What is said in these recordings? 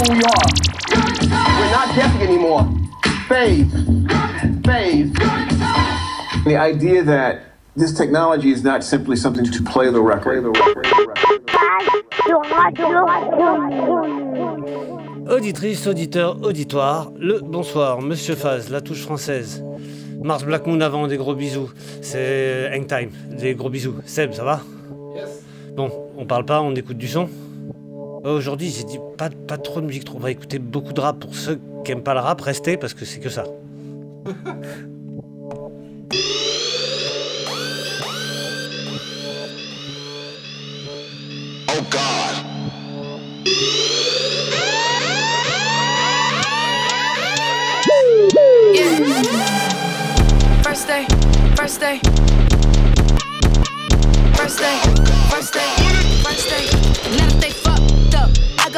who we are. We're not guessing anymore. Phase. Phase. The idea that this technology is not simply something to play the record. Auditrice, auditeur, auditoire, le bonsoir, Monsieur Faz, la touche française. Mars Black Moon avant, des gros bisous. C'est Hang Time, des gros bisous. Seb, ça va? Bon, on parle pas, on écoute du son? Aujourd'hui, j'ai dit pas, pas trop de musique, trop. on va écouter beaucoup de rap. Pour ceux qui aiment pas le rap, restez parce que c'est que ça. Oh God. Yeah. First day, first day. First day, first day, first day. Now that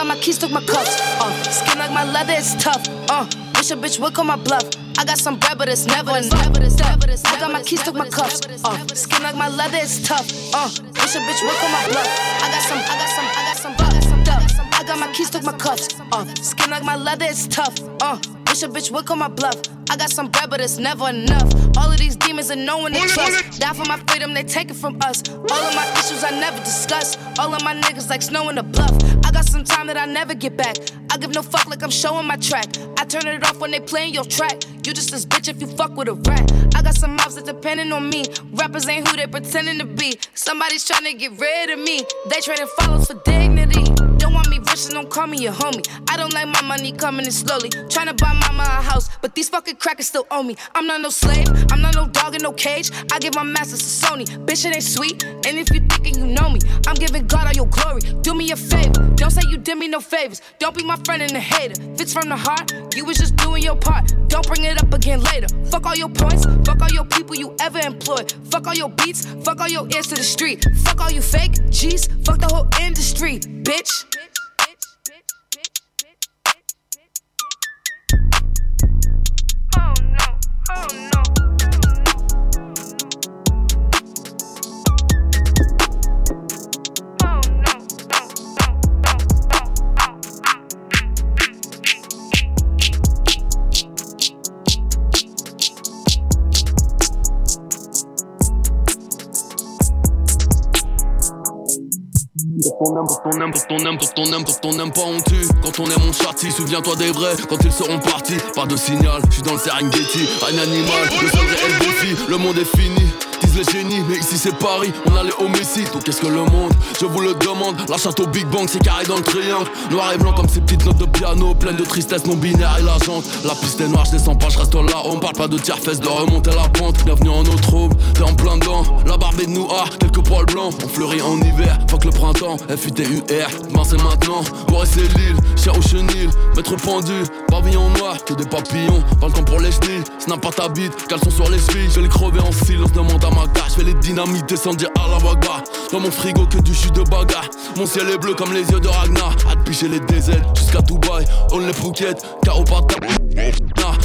got my keys, took my cuffs off. Skin like my leather, it's tough. Uh, wish a bitch would call my bluff. I got some bread, but it's never enough. I got my keys, took my cuffs off. Skin like my leather, it's tough. Uh, wish a bitch would call my bluff. I got some, I got some, I my keys, took my cuffs off. Skin like my leather, it's tough. Uh, wish a bitch would call my bluff. I got some bread, but it's never enough. All of these demons and no one to trust. Die for my freedom, they take it from us. All of my issues I never discuss. All of my niggas like snow in the bluff. I got some time that I never get back. I give no fuck like I'm showing my track. I turn it off when they playing your track. You just this bitch if you fuck with a rat. I got some mouths that depending on me. Rappers ain't who they pretending to be. Somebody's trying to get rid of me. They trading follows for dignity. Don't want me and don't call me your homie. I don't like my money coming in slowly. Tryna buy mama a house, but these fucking crackers still owe me. I'm not no slave, I'm not no dog in no cage. I give my masters to Sony. Bitch, it ain't sweet. And if you thinking you know me, I'm giving God all your glory. Do me a favor, don't say you did me no favors. Don't be my friend and a hater. If it's from the heart, you was just doing your part. Don't bring it up again later. Fuck all your points, fuck all your people you ever employed. Fuck all your beats, fuck all your ears to the street. Fuck all you fake G's, fuck the whole industry, bitch. Oh no, oh no. Ton âme, pour ton âme, pour ton âme, pour ton âme, pour ton âme, pas on tue. Quand on est mon châti, souviens-toi des vrais. Quand ils seront partis, pas de signal. Je suis dans le Serengeti, un animal. Le seul réel défi, le monde est fini. Disent les génies, mais ici c'est Paris. On a les homicides, donc qu'est-ce que le monde? Je vous le demande. La château Big Bang, c'est carré dans le triangle. Noir et blanc comme ces petites notes de piano, pleines de tristesse non binaire et la jante. La piste est noire, je descends pas, je reste là. On parle pas de tiers-fesses, de remonter la pente. Bienvenue en eau trouble, t'es en plein dedans. La barbe de nous, ah, quelques poils blancs. On fleurit en hiver, fuck le printemps. FUTUR, ben c'est maintenant. Boris c'est l'île, cher au chenil. Maître pendu, pavillon noir, que des papillons. Temps pour les chenilles, snap pas ta bite, caleçon sur les chevilles. Je vais les crever en silence, demande à ma. Je les dynamites, descendir à la bagarre. Dans mon frigo, que du jus de bagarre. Mon ciel est bleu comme les yeux de Ragnar. À les DZ jusqu'à Dubaï. On les Phuket, KO Patna.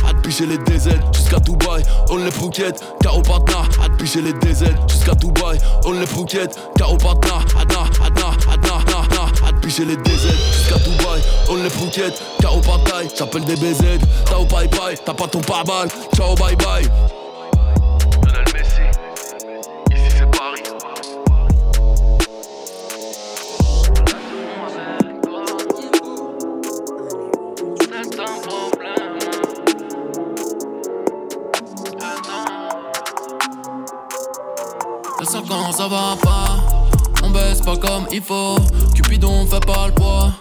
À te picher les DZ jusqu'à Dubaï. On les Phuket, KO Patna. À te picher les DZ jusqu'à Dubaï. On les Phuket, KO Patna. Adna, Adna, Adna, Adna. À te picher les DZ jusqu'à Dubaï. On les Phuket, KO Patna. J'appelle des BZ. Tao bye bye. T'as pas ton pare-balles. Ciao bye bye. Pas comme il faut. Cupidon fait pas le poids.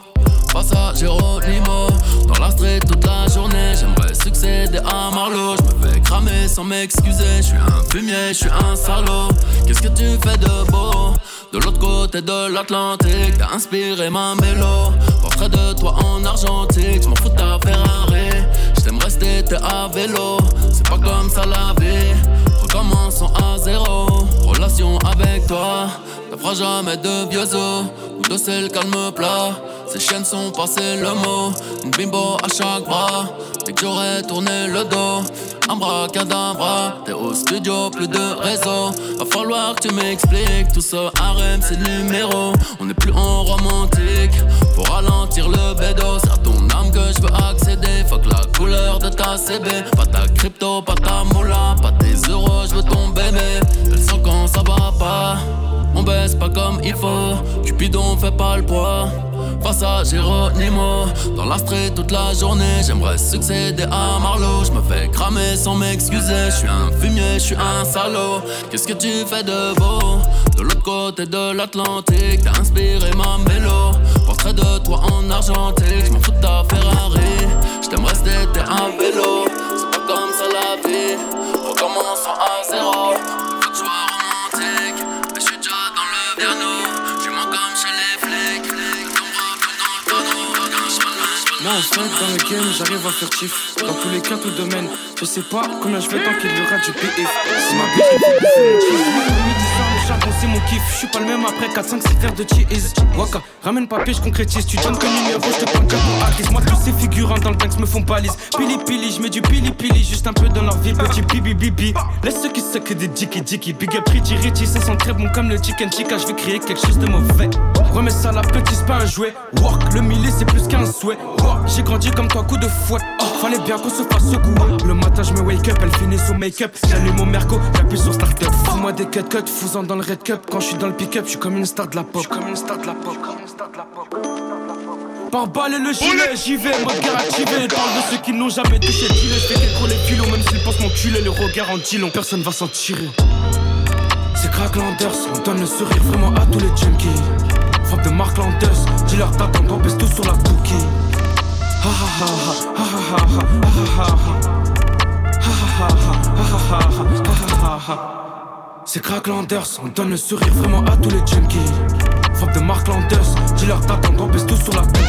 Passage Géronimo, dans la street toute la journée. J'aimerais succéder à Marlowe. Je me fais cramer sans m'excuser. Je suis un fumier, je suis un salaud. Qu'est-ce que tu fais de beau? De l'autre côté de l'Atlantique, t'as inspiré ma mélo. Portrait de toi en argentique, je m'en fous de ta Ferrari. J't'aime rester, t'es à vélo. C'est pas comme ça la vie. Recommençons à zéro. Relation avec toi, jamais de vieux os. Ou de sel calme plat. Ces chiennes sont passées le mot. Une bimbo à chaque bras. Dès que j'aurais tourné le dos. Un bras cadavre, t'es au studio, plus de réseau. Va falloir que tu m'expliques tout ce harem, c'est numéro. On n'est plus en romantique, faut ralentir le bédo. Serre ton ta CB. Pas ta crypto, pas ta moula, pas tes euros, je veux ton bébé. Elle sent quand ça va pas. On baisse pas comme il faut. Cupidon fait pas le poids. Face à Géronimo Dans la street toute la journée J'aimerais succéder à Marlowe. Je me fais cramer sans m'excuser. Je suis un fumier, je un salaud. Qu'est-ce que tu fais de beau? De l'autre côté de l'Atlantique T'as inspiré ma mélo. Portrait de toi en argentique Je m'en fous de ta Ferrari Dans le game j'arrive à faire chiffre Dans tous les cas tout domaine Je sais pas combien je vais tant qu'il y aura du PF Si ma bitch c'est mon kiff. Je suis pas le même après 4, 5, 6 faire de cheese. Waka, ramène papier, je concrétise. Tu donnes que numéro, je te prends pour Moi, tous ces figurants dans le tank me font balise. Pili pili, je mets du pili pili, juste un peu dans leur vie. Petit bibi bibi. Laisse ceux qui que des dickie dickie. Big up Richie Richie, ça sent très bon comme le chicken chica. Je vais créer quelque chose de mauvais. Remets ça la petite, c'est pas un jouet. Work, le millier c'est plus qu'un souhait. J'ai grandi comme toi, coup de fouet. Oh, fallait bien qu'on se fasse secouer. Le matin, je me wake up, elle finit son make-up. J'allume mon merco, j'appuie sur start-up. Fous-moi des cut cut, fous dans le red Quand je suis dans le pick-up, je suis comme une star de la pop. comme une star de la pop. Par balle et le gilet, j'y vais, mode guerre activé. Parle de ceux qui n'ont jamais touché le. Je fais les kilos, même s'ils pensent m'enculer. Le regard en long, personne va s'en tirer. C'est Crack Landers, on donne le sourire vraiment à tous les junkies. Frappe de Mark Landers, dis-leur t'attends, on baisse tout sur la cookie. Ha ha ha ha ha ha ha ha ha ha ha ha ha ha ha ha ha c'est Cracklanders, on donne le sourire vraiment à tous les junkies. Frappe de Mark Landers, dis-leur t'attends, on baisse tout sur la cookie.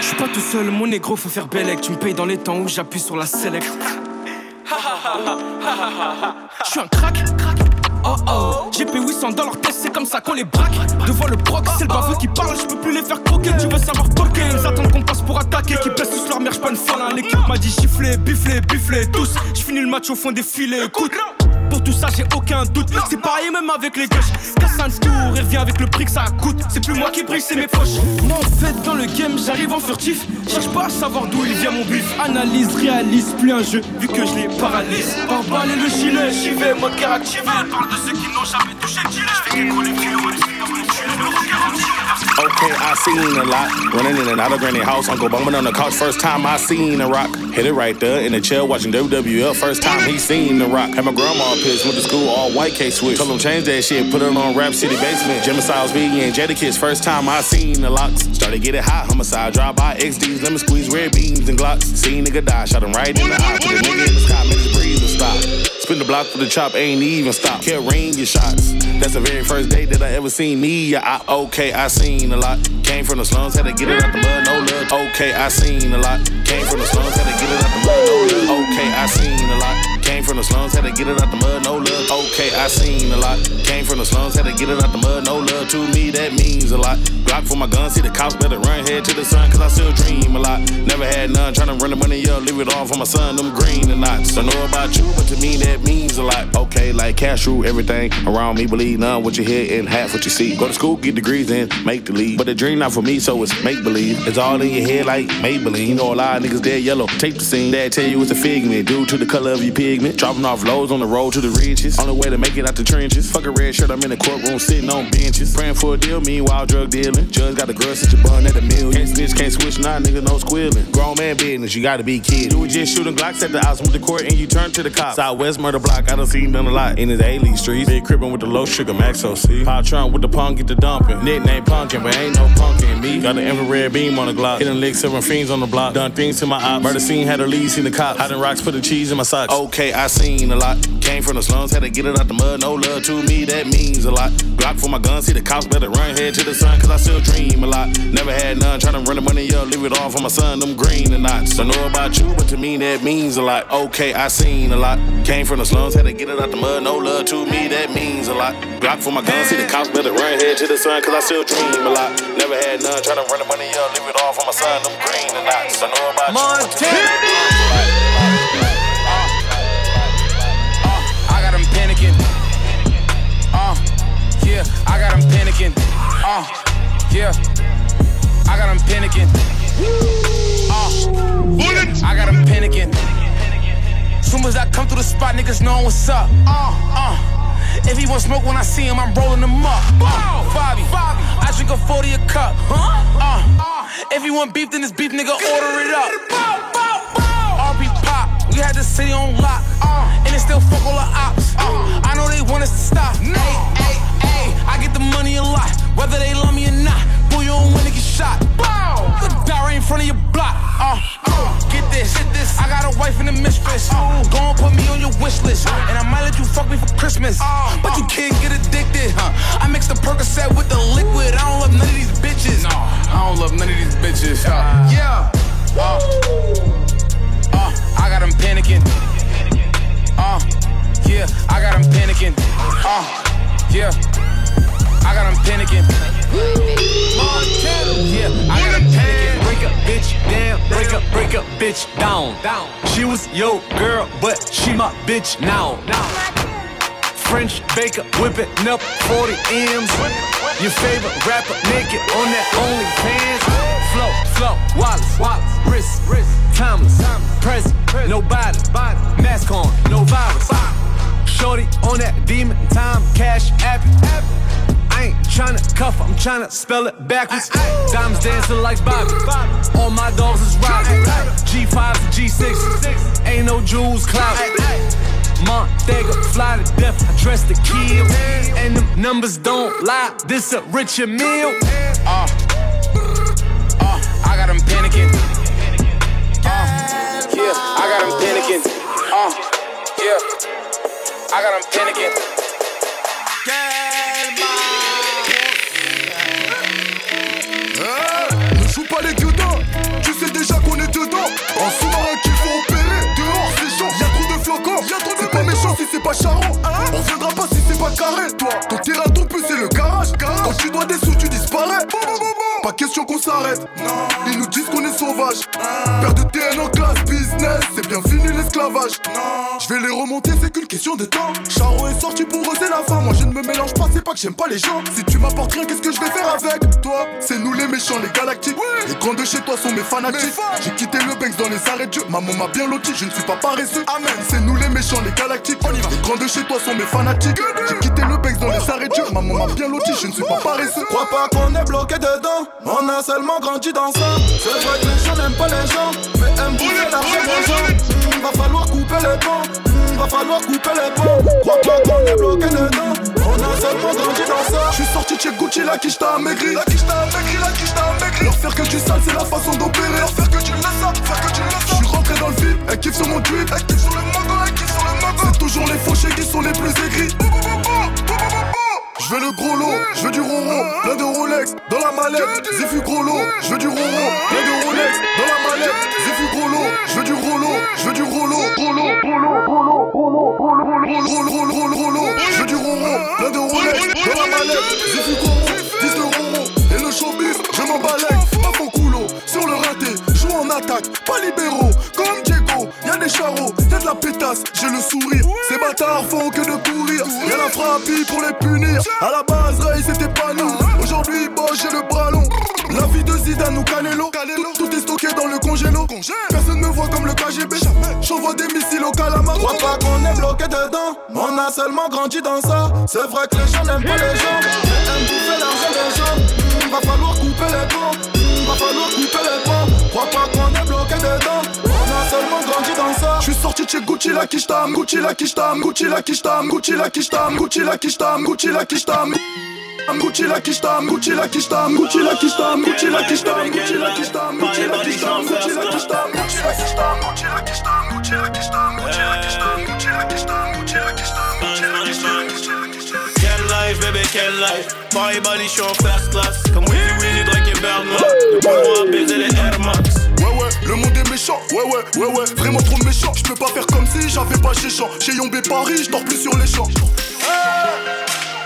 Je suis pas tout seul, mon négro, faut faire bellec. Tu me payes dans les temps où j'appuie sur la select. Je suis un crack, crack. Oh oh, j'ai payé 800 dans leur tête, c'est comme ça qu'on les braque. Devant le proc, c'est le baveux qui parle, je peux plus les faire croquer. Tu veux savoir pourquoi Ils attendent qu'on passe pour attaquer, qui baissent tous leur mère, j'suis pas une folle. L'équipe m'a dit chiffler, bifler, bifler, tous. J'finis le match au fond des filets, écoute. Pour tout ça, j'ai aucun doute. C'est pareil même avec les gauches. Casse un tour et reviens avec le prix que ça coûte. C'est plus moi qui brille, c'est mes poches. Moi en fait, dans le game, j'arrive en furtif. Cherche pas à savoir d'où il vient mon bif. Analyse, réalise, plus un jeu, vu que je les paralyse. Par balle et le gilet, j'y vais, mode car activé. Parle de ceux qui n'ont jamais touché le gilet. Les Okay, I seen a lot. Running in and out of granny house. Uncle bumming on the couch. First time I seen a rock. Hit it right there in the chair watching WWF. First time he seen the rock. Had my grandma pissed. Went to school all white K switch. Told him change that shit. Put it on Rap City Basement. Jimmy Styles, Biggie, and Jadakiss. First time I seen the locks. Started get getting hot. Homicide. Drive by XDs. Lemon squeeze. Red beams and Glocks. Seen nigga die. Shot him right in the eye. Put a nigga in the sky. Made his breathe stop. Spin the block for the chop. Ain't even stop. Kept rain your shots. That's the very first day that I ever seen me. Yeah, I, okay, I seen a lot. Came from the slums, had to get it out the mud, no love. Okay, I seen a lot. Came from the slums, had to get it out the mud, no love. Okay, I seen a lot. Came from the slums, had to get it out the mud, no love. Okay, I seen a lot. Came from the slums, had to get it out the mud, no love. To me, that means a lot. Glock for my gun, see the cops better run head to the sun, cause I still dream a lot. Never had none, tryna run the money up, leave it all for my son, them green and knots. Don't know about you, but to me, that means a lot. Okay, like cash rule, everything around me, believe none what you hear and half what you see. Go to school, get degrees, and make the lead. But the dream not for me, so it's make believe. It's all in your head like Maybelline. You know, a lot of niggas dead yellow. Tape the scene, dad tell you it's a figment. Due to the color of your pigment. Dropping off loads on the road to the riches. On the way to make it out the trenches. Fuck a red shirt, I'm in the courtroom sitting on benches. Praying for a deal, meanwhile drug dealing. Judge got the girl, such a bun at a million. Can't snitch, can't switch, nah, nigga, no squealing. Grown man business, you gotta be kid. You was just shooting Glocks at the house with the court and you turn to the cops. Southwest murder block, I done seen done a lot. In his A streets, big crippin' with the low sugar max OC. Pop Trump with the punk, get the dumping. Nickname punkin', but ain't no punkin' me. Got the infrared beam on the Glock. Hitting licks, seven fiends on the block. Done things to my ops. Murder scene, had a lead, seen the cops. Hiding rocks, put the cheese in my socks. Okay, I seen a lot. Came from the slums, had to get it out the mud. No love to me, that means a lot. Glock for my gun, see the cops better run head to the sun, cause I still dream a lot. Never had none, tryna run the money up, leave it all for my son, them green and knots. Don't know about you, but to me that means a lot. Okay, I seen a lot. Came from the slums, had to get it out the mud. No love to me, that means a lot. Glock for my gun, see the cops better run head to the sun, cause I still dream a lot. Never had none, tryna run the money up, leave it all for my son, them green and knots. Don't know about Montana. you. I got yeah, I got them panicking. Uh, Yeah, I got them panicking. Uh, I got them panicking. Soon as I come through the spot, niggas know what's up. Uh, uh. If he want smoke when I see him, I'm rolling him up. Uh, Bobby, I drink a 40 a cup. Uh, if he want beef, then this beef nigga order it up. We had the city on lock. Uh, and it still fuck all the ops. Uh, I know they want us to stop. Hey, hey, hey, I get the money a lot, whether they love me or not. Boy, you don't wanna get shot. The die right in front of your block. Uh, uh, get this, get this. I got a wife and a mistress. Uh, go and put me on your wish list. And I might let you fuck me for Christmas. But you can't get addicted, huh? I mix the Percocet with the liquid. I don't love none of these bitches. No, I don't love none of these bitches. Uh, yeah. Uh, uh, I got them panicking. Uh, yeah, I got them panicking. Uh, yeah, I got them panicking. Yeah, I got them panicking. Break a bitch down, break up, break up, bitch down. down. She was your girl, but she my bitch now. now. French baker whipping up 40 M's. Your favorite rapper naked on that OnlyFans. Flow, flow, Wallace, Wallace, wrist, wrist, Thomas, present, nobody, mask on, no virus. Shorty on that demon time, cash app. I ain't tryna cuff, I'm tryna spell it backwards. Diamonds dancing like Bobby. All my dogs is riding. G5 to G6. Ain't no jewels clout. Montego, fly to death, I dress to kill. And them numbers don't lie, this a richer meal. Uh, uh, I got them panicking. Uh, yeah, I got them panicking. Uh, yeah, I got them panicking. C'est pas charron, on viendra pas si c'est pas carré. Toi, ton terrain, ton peu c'est le garage. Quand tu dois des sous, tu disparais. Pas question qu'on s'arrête, ils nous disent qu'on est sauvage. Père de TN en classe, business, c'est bien fini l'esclavage. Je vais les remonter, c'est qu'une question de temps. Charo est sorti pour oser la fin. Moi je ne me mélange pas, c'est pas que j'aime pas les gens. Si tu m'apportes rien, qu'est-ce que je vais faire avec toi? C'est nous les méchants, les galactiques. Les grands de chez toi sont mes fanatiques. J'ai quitté le Banks dans les arrêts de Dieu. Maman m'a bien loti, je ne suis pas paresseux. Amen. C'est nous les méchants, les galactiques. On y va. Les grands de chez toi sont mes fanatiques. J'ai quitté le Banks dans les arrêts Dieu. Maman m'a bien loti, je ne suis pas paresseux. Crois pas qu'on est bloqué dedans, on a seulement grandi dans ça. C'est vrai que les gens n'aiment pas les gens, mais aiment bouffer l'argent des gens. Va falloir couper les ponts, va falloir couper les ponts. Crois pas qu'on est bloqué dedans, on a seulement grandi dans ça. Je suis sorti de chez Gucci, la quiche t'a amaigri. La quiche t'a amaigri, la quiche t'a amaigri. Leur faire que tu sales, c'est la façon d'opérer. Leur faire que tu le laisses, faire que tu le laisses. Je suis rentré dans le vide, elle kiffe sur mon tweet. Elle kiffe sur le mango, elle kiffe sur le mango. C'est toujours les fauchés qui sont les plus aigris. Je veux le gros lot, je veux du ronron, plein de Rolex dans la mallette, Ziffu gros lot, je veux du ronron, plein de Rolex dans la mallette, Ziffu gros lot, je veux du rolo, je veux du rolo, rolo, rolo, rolo, rolo, rolo, rolo, rolo, rolo, je veux du ronron, plein de Rolex dans la mallette, Ziffu gros rond, 10 de ronron, et le showbiz, je m'en balèque, pas mon coulo, sur le raté, joue en attaque, pas libéraux, comme Diego, y'a des charros, la pétasse, j'ai le sourire, ces bâtards font que de courir, y'a la frappie pour les punir, à la base Ray c'était pas nous, aujourd'hui Bosch j'ai le bras long, la vie de Zidane ou Canelo, tout, tout est stocké dans le congélo, personne me voit comme le KGB, j'envoie des missiles au calamar, Crois pas qu'on est bloqué dedans, on a seulement grandi dans ça. C'est vrai que les gens n'aiment pas les gens, aiment bouffer l'argent des gens. Va falloir couper les ponts, va falloir couper les ponts. Crois pas qu'on est bloqué dedans, ça. J'suis sorti de chez Gucci la Kishtam, Gucci la Kishtam, Gucci la Kishtam, Gucci la Kishtam, Gucci la Kishtam, Gucci la Kishtam. Gucci la Kishtam, Gucci la Kishtam, Gucci la Kishtam, Gucci la Kishtam, Gucci la Kishtam, Gucci la Kishtam, Gucci la Kishtam, Gucci la Kishtam, Gucci la Kishtam, Gucci la Kishtam, Gucci la Kishtam, Gucci la Kishtam, Gucci la Kishtam, Gucci la Kishtam, Gucci la Kishtam. Can life, baby, can life. Party body show first class. Come with me, really like your Belmont. The boy, busy, the Herman. Monde est méchant, ouais ouais, ouais ouais, vraiment trop méchant. Je peux pas faire comme si j'avais pas chez champ. Chez Yombé Paris, je dors plus sur les champs.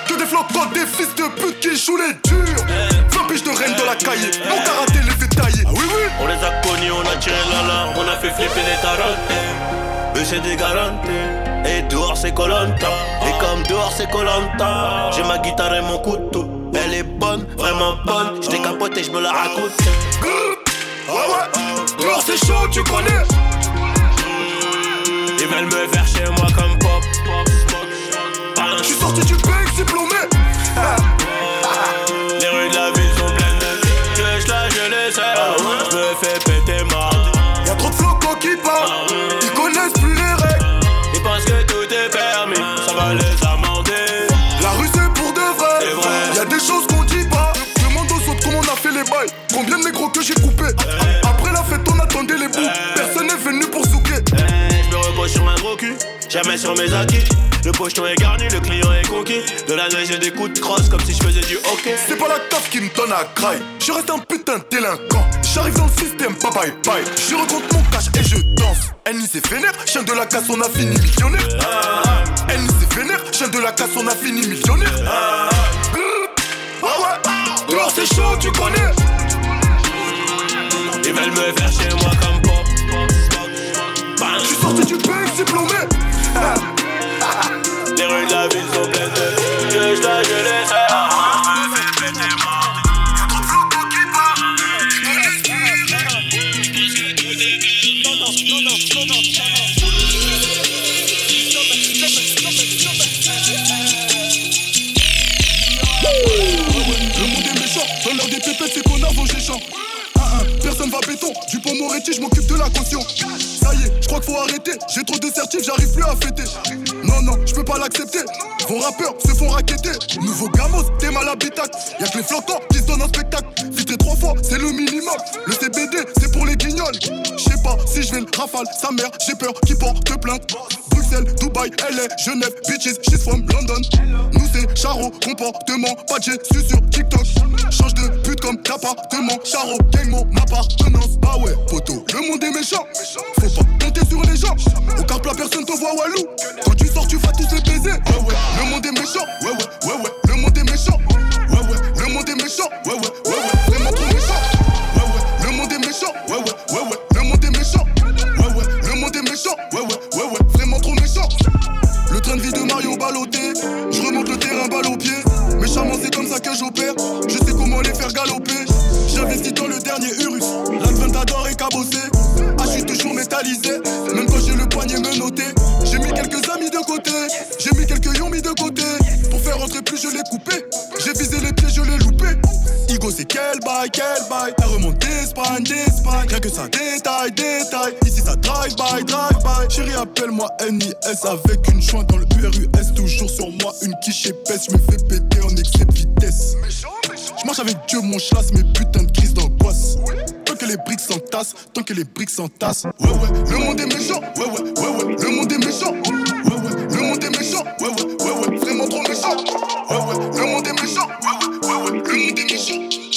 Que des flocons, des fils de pute qui jouent les durs. 20 piges de reine de la cahier, mon karaté les tailler. Ah oui oui, On les a connus, on a tiré la lame, on a fait flipper les tarotes. Eux c'est des garanties. Et dehors c'est Colanta. Et comme dehors c'est Colanta, j'ai ma guitare et mon couteau. Elle est bonne, vraiment bonne. Je capote et je me la raconte. Ah ouais, alors c'est chaud, tu connais. Ils veulent me faire chez moi comme pop. Je suis sorti du bec, diplômé. Les rues de la ville sont pleines de Je là, je les sais. Je me fais péter mardi. Y'a trop de flocons qui parlent. Jamais sur mes acquis. Le pocheton est garni, le client est conquis. De la neige et des coups de crosse comme si je faisais du hockey. C'est pas la taf qui me donne à craille. Je reste un putain de délinquant. J'arrive dans le système, bye bye bye. Je rencontre mon cash et je danse. Annie c'est vénère, chien de la casse, on a fini millionnaire. Annie c'est vénère, chien de la casse, on a fini millionnaire. Ah ouais, c'est chaud, tu connais. Ils veulent me faire chez moi comme pop. Je suis sorti du bec, diplômé. Les rues de la ville sont pleines de là, je les sais. Je me fais péter mardi. Le monde est méchant, dans l'heure des pépettes, c'est qu'on a vos géchants. Ah, ah, personne va béton, du pont Moretti, je m'occupe de la caution. Ça y est, j'ai trop de certifs, j'arrive plus à fêter. Non, non, je peux pas l'accepter. Vos rappeurs se font raqueter. Nouveau gamos, t'es mal habitacle. Y'a que les flottants qui se donnent un spectacle. Filtré trois fois, c'est le minimum. Le CBD, c'est pour les guignols. Je sais pas si je vais le rafale, sa mère, j'ai peur qu'il porte plainte. Bruxelles, Dubaï, LA, Genève, bitches, she's from London. Nous c'est Charo, comportement, pas de suis sur TikTok. Change de pute comme d'appartement, Charo, gang mon appartenance. Ah ouais, poteau, le monde est méchant. Faut pas compter sur les gens. Au car plat, personne te voit Walou. Quand tu sors, tu vas tous les baiser. Le monde est méchant. Ouais, ouais, ouais, ouais, le monde est méchant. Ouais, ouais, le monde est méchant. Ouais, ouais, ouais, ouais, vraiment trop méchant. Ouais, ouais, le monde est méchant. Ouais, ouais, ouais, ouais, le monde est méchant. Ouais, ouais, le monde est méchant. Ouais, ouais, ouais, ouais, vraiment trop méchant. Le train de vie de Mario ballotté. Je remonte le terrain balle au pied. Méchamment, c'est comme ça que j'opère. Je sais comment les faire galoper. J'investis dans le dernier Urus. L'Adventador est cabossé. Ah, je suis toujours métallisé. Même quand j'ai le poignet menotté. J'ai mis quelques amis de côté. J'ai mis quelques yons mis de côté. Pour faire rentrer plus, je l'ai coupé. J'ai visé les pieds, je l'ai loupé. Igo, c'est quel bail, quel bail? Elle remonte d'Espagne, d'Espagne. Rien que ça détail, détail. Ici, ça drive by, drive by. Chérie, appelle-moi NIS avec une jointe dans le URUS. Toujours sur moi, une quiche épaisse. Je me fais péter en excès de vitesse. Je marche avec Dieu, mon chlasse, mes putains de crises d'angoisse. Tant que les briques s'entassent, tant que les briques s'entassent. Ouais, ouais, le monde est méchant. Ouais, ouais, ouais, ouais, le monde est méchant. Ouais, ouais, le monde est méchant. Ouais, ouais, ouais, ouais, vraiment trop méchant. Ouais, ouais, le monde est méchant. Ouais, ouais, ouais, ouais, le monde est méchant.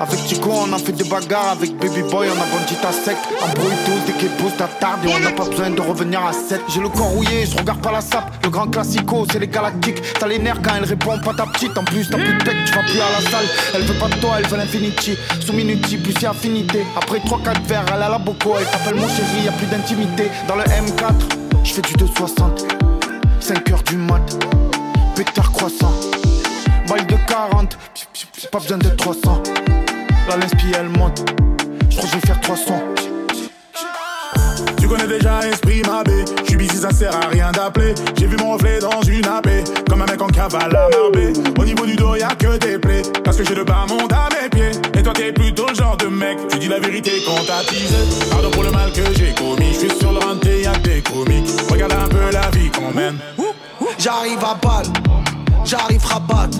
Avec Chico, on a fait des bagarres. Avec Baby Boy, on a vendu ta sec. Embrouille tous dès qu'il pousse ta tarde. Et on n'a pas besoin de revenir à 7. J'ai le corps rouillé, je regarde pas la sape. Le grand classico, c'est les galactiques. T'as les nerfs quand elle répond pas ta petite. En plus, t'as plus de pec, tu vas plus à la salle. Elle veut pas de toi, elle veut l'infinity. Sous minuti, plus si affinité. Après 3-4 verres, elle a la boco. Elle t'appelle mon chéri, y a plus d'intimité. Dans le M4, je fais du 260. 5 heures du mat. Pétard croissant. Balle de 40. Pas besoin de 300. La l'inspi elle monte. Je crois que je vais faire 300. Tu connais déjà Esprit Mabé. J'suis busy, ça sert à rien d'appeler. J'ai vu mon reflet dans une AP. Comme un mec en cavale à Marbé. Au niveau du dos, y'a que des plaies. Parce que j'ai le bas monde à mes pieds. Et toi, t'es plutôt le genre de mec. Tu dis la vérité quand t'as teasé. Pardon pour le mal que j'ai commis. J'suis sur le renté, y'a que des comiques. Regarde un peu la vie qu'on mène. J'arrive à balle, j'arrive rabat.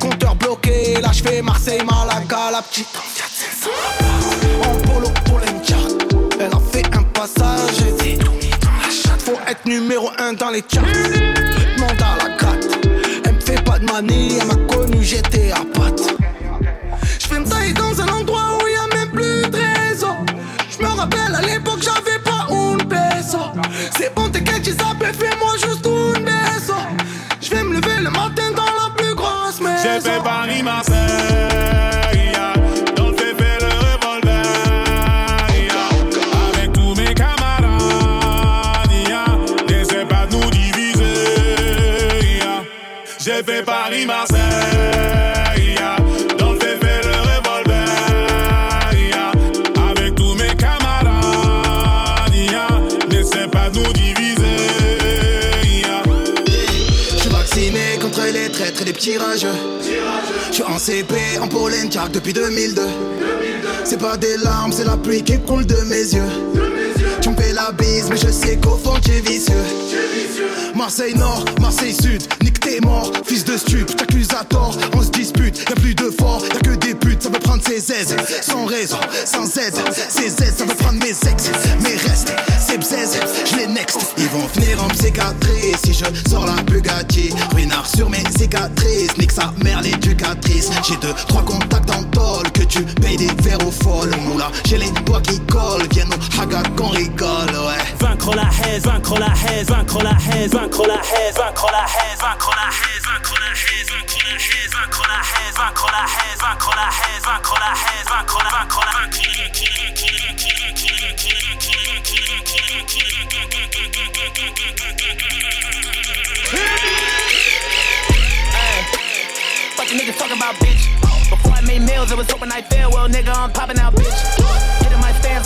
Compteur bloqué, là je fais Marseille, Malaga, la petite En polo pour Elle a fait un passage, j'ai dit Faut être numéro un dans les charts. Demande à la gratte. Elle me fait pas de manie, elle m'a connu, j'étais à patte. Je fais une taille dans un endroit Paris-Marseille, dans le bébé le revolver, avec tous mes camarades, n'essaie pas de nous diviser. J'ai fait Paris-Marseille, dans le bébé le revolver, avec tous mes camarades, n'essaie pas de nous diviser. Je suis vacciné contre les traîtres des petits rageurs suis en CP, en pollen depuis 2002. C'est pas des larmes, c'est la pluie qui coule de mes yeux. Fais la mais je sais qu'au fond tu es vicieux. Marseille Nord, Marseille Sud, nique tes morts, fils de stup, t'accuses à tort, on se dispute, y'a plus de fort, y'a que des putes, ça veut prendre ses aises, sans raison, sans aide, ses aides, ça veut prendre mes ex, mes restes, ses bzaises, je les next, ils vont finir en psychiatrie, si je sors la Bugatti, ruinard sur mes cicatrices, nique sa mère l'éducatrice, j'ai deux, trois contacts en tôle, que tu payes des verres au folles, moula, j'ai les doigts qui collent, viens au haga qu'on ouais. Vaincre la haine, vaincre la haine, vaincre la haine, vaincre la haine, vaincre la haine, vaincre la haine, vaincre la haine, vaincre la haine, vaincre la haine, vaincre la haine, vaincre la haine, vaincre la haine, vaincre la What you niggas talking about, bitch? Before I made meals, it was hoping I fail. Well, nigga, I'm popping out, bitch.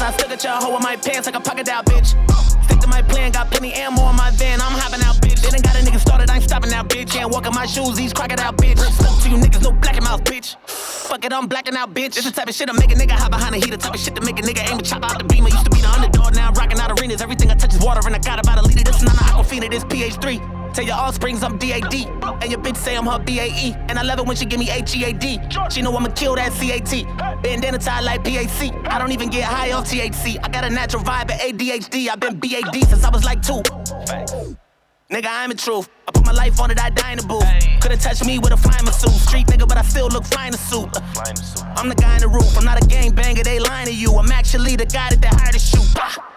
I still got your hoe in my pants like a pocket out, bitch. Stick to my plan, got plenty ammo in my van. I'm hopping out, bitch. They done got a nigga started, I ain't stopping now, bitch. Can't walk in my shoes, these crocodile, bitch. Spoke to you niggas, no black mouth, bitch. Fuck it, I'm blacking out, bitch. It's the type of shit that make a nigga hide behind a heater. Type of shit to make a nigga aim and chop out the beam. I used to be the underdog, now I'm rocking out arenas. Everything I touch is water, and I got about a liter. This is not an Aquafina, this PH3. Tell your offsprings I'm DAD. And your bitch say I'm her BAE. And I love it when she give me HEAD. She know I'ma kill that CAT. Bandana tied like PAC. I don't even get high off THC. I got a natural vibe at ADHD. I've been BAD since I was like two. Nigga, I'm the truth. I put my life on it, I die in the booth. Couldn't touch me with a flying suit. Street nigga, but I still look fine in a suit. I'm the guy in the roof. I'm not a gang banger, they lying to you. I'm actually the guy that they hired to shoot.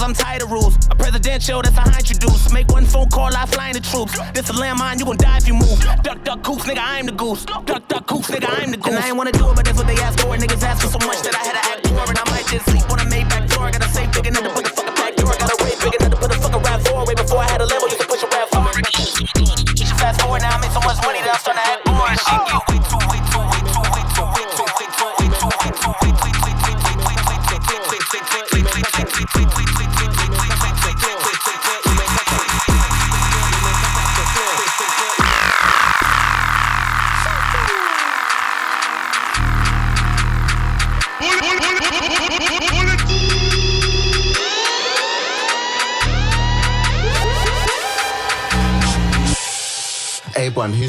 Rules, I'm tired of rules. A presidential, that's how I introduce. Make one phone call, I fly in the troops. This a landmine, you gon' die if you move. Duck, duck, goose, nigga, I'm the goose. Duck, duck, goose, nigga, I'm the goose. And I ain't wanna do it, but that's what they ask for. Niggas ask for so much that I had to act for. And I might just sleep on a floor. I gotta say big enough to put the fucking back door. I got a way big enough to put a fucking rap for. Way before I had a level, you could push a rap for. My fast forward now, I made so much money that I'm starting to act boring. Shit, get way too, way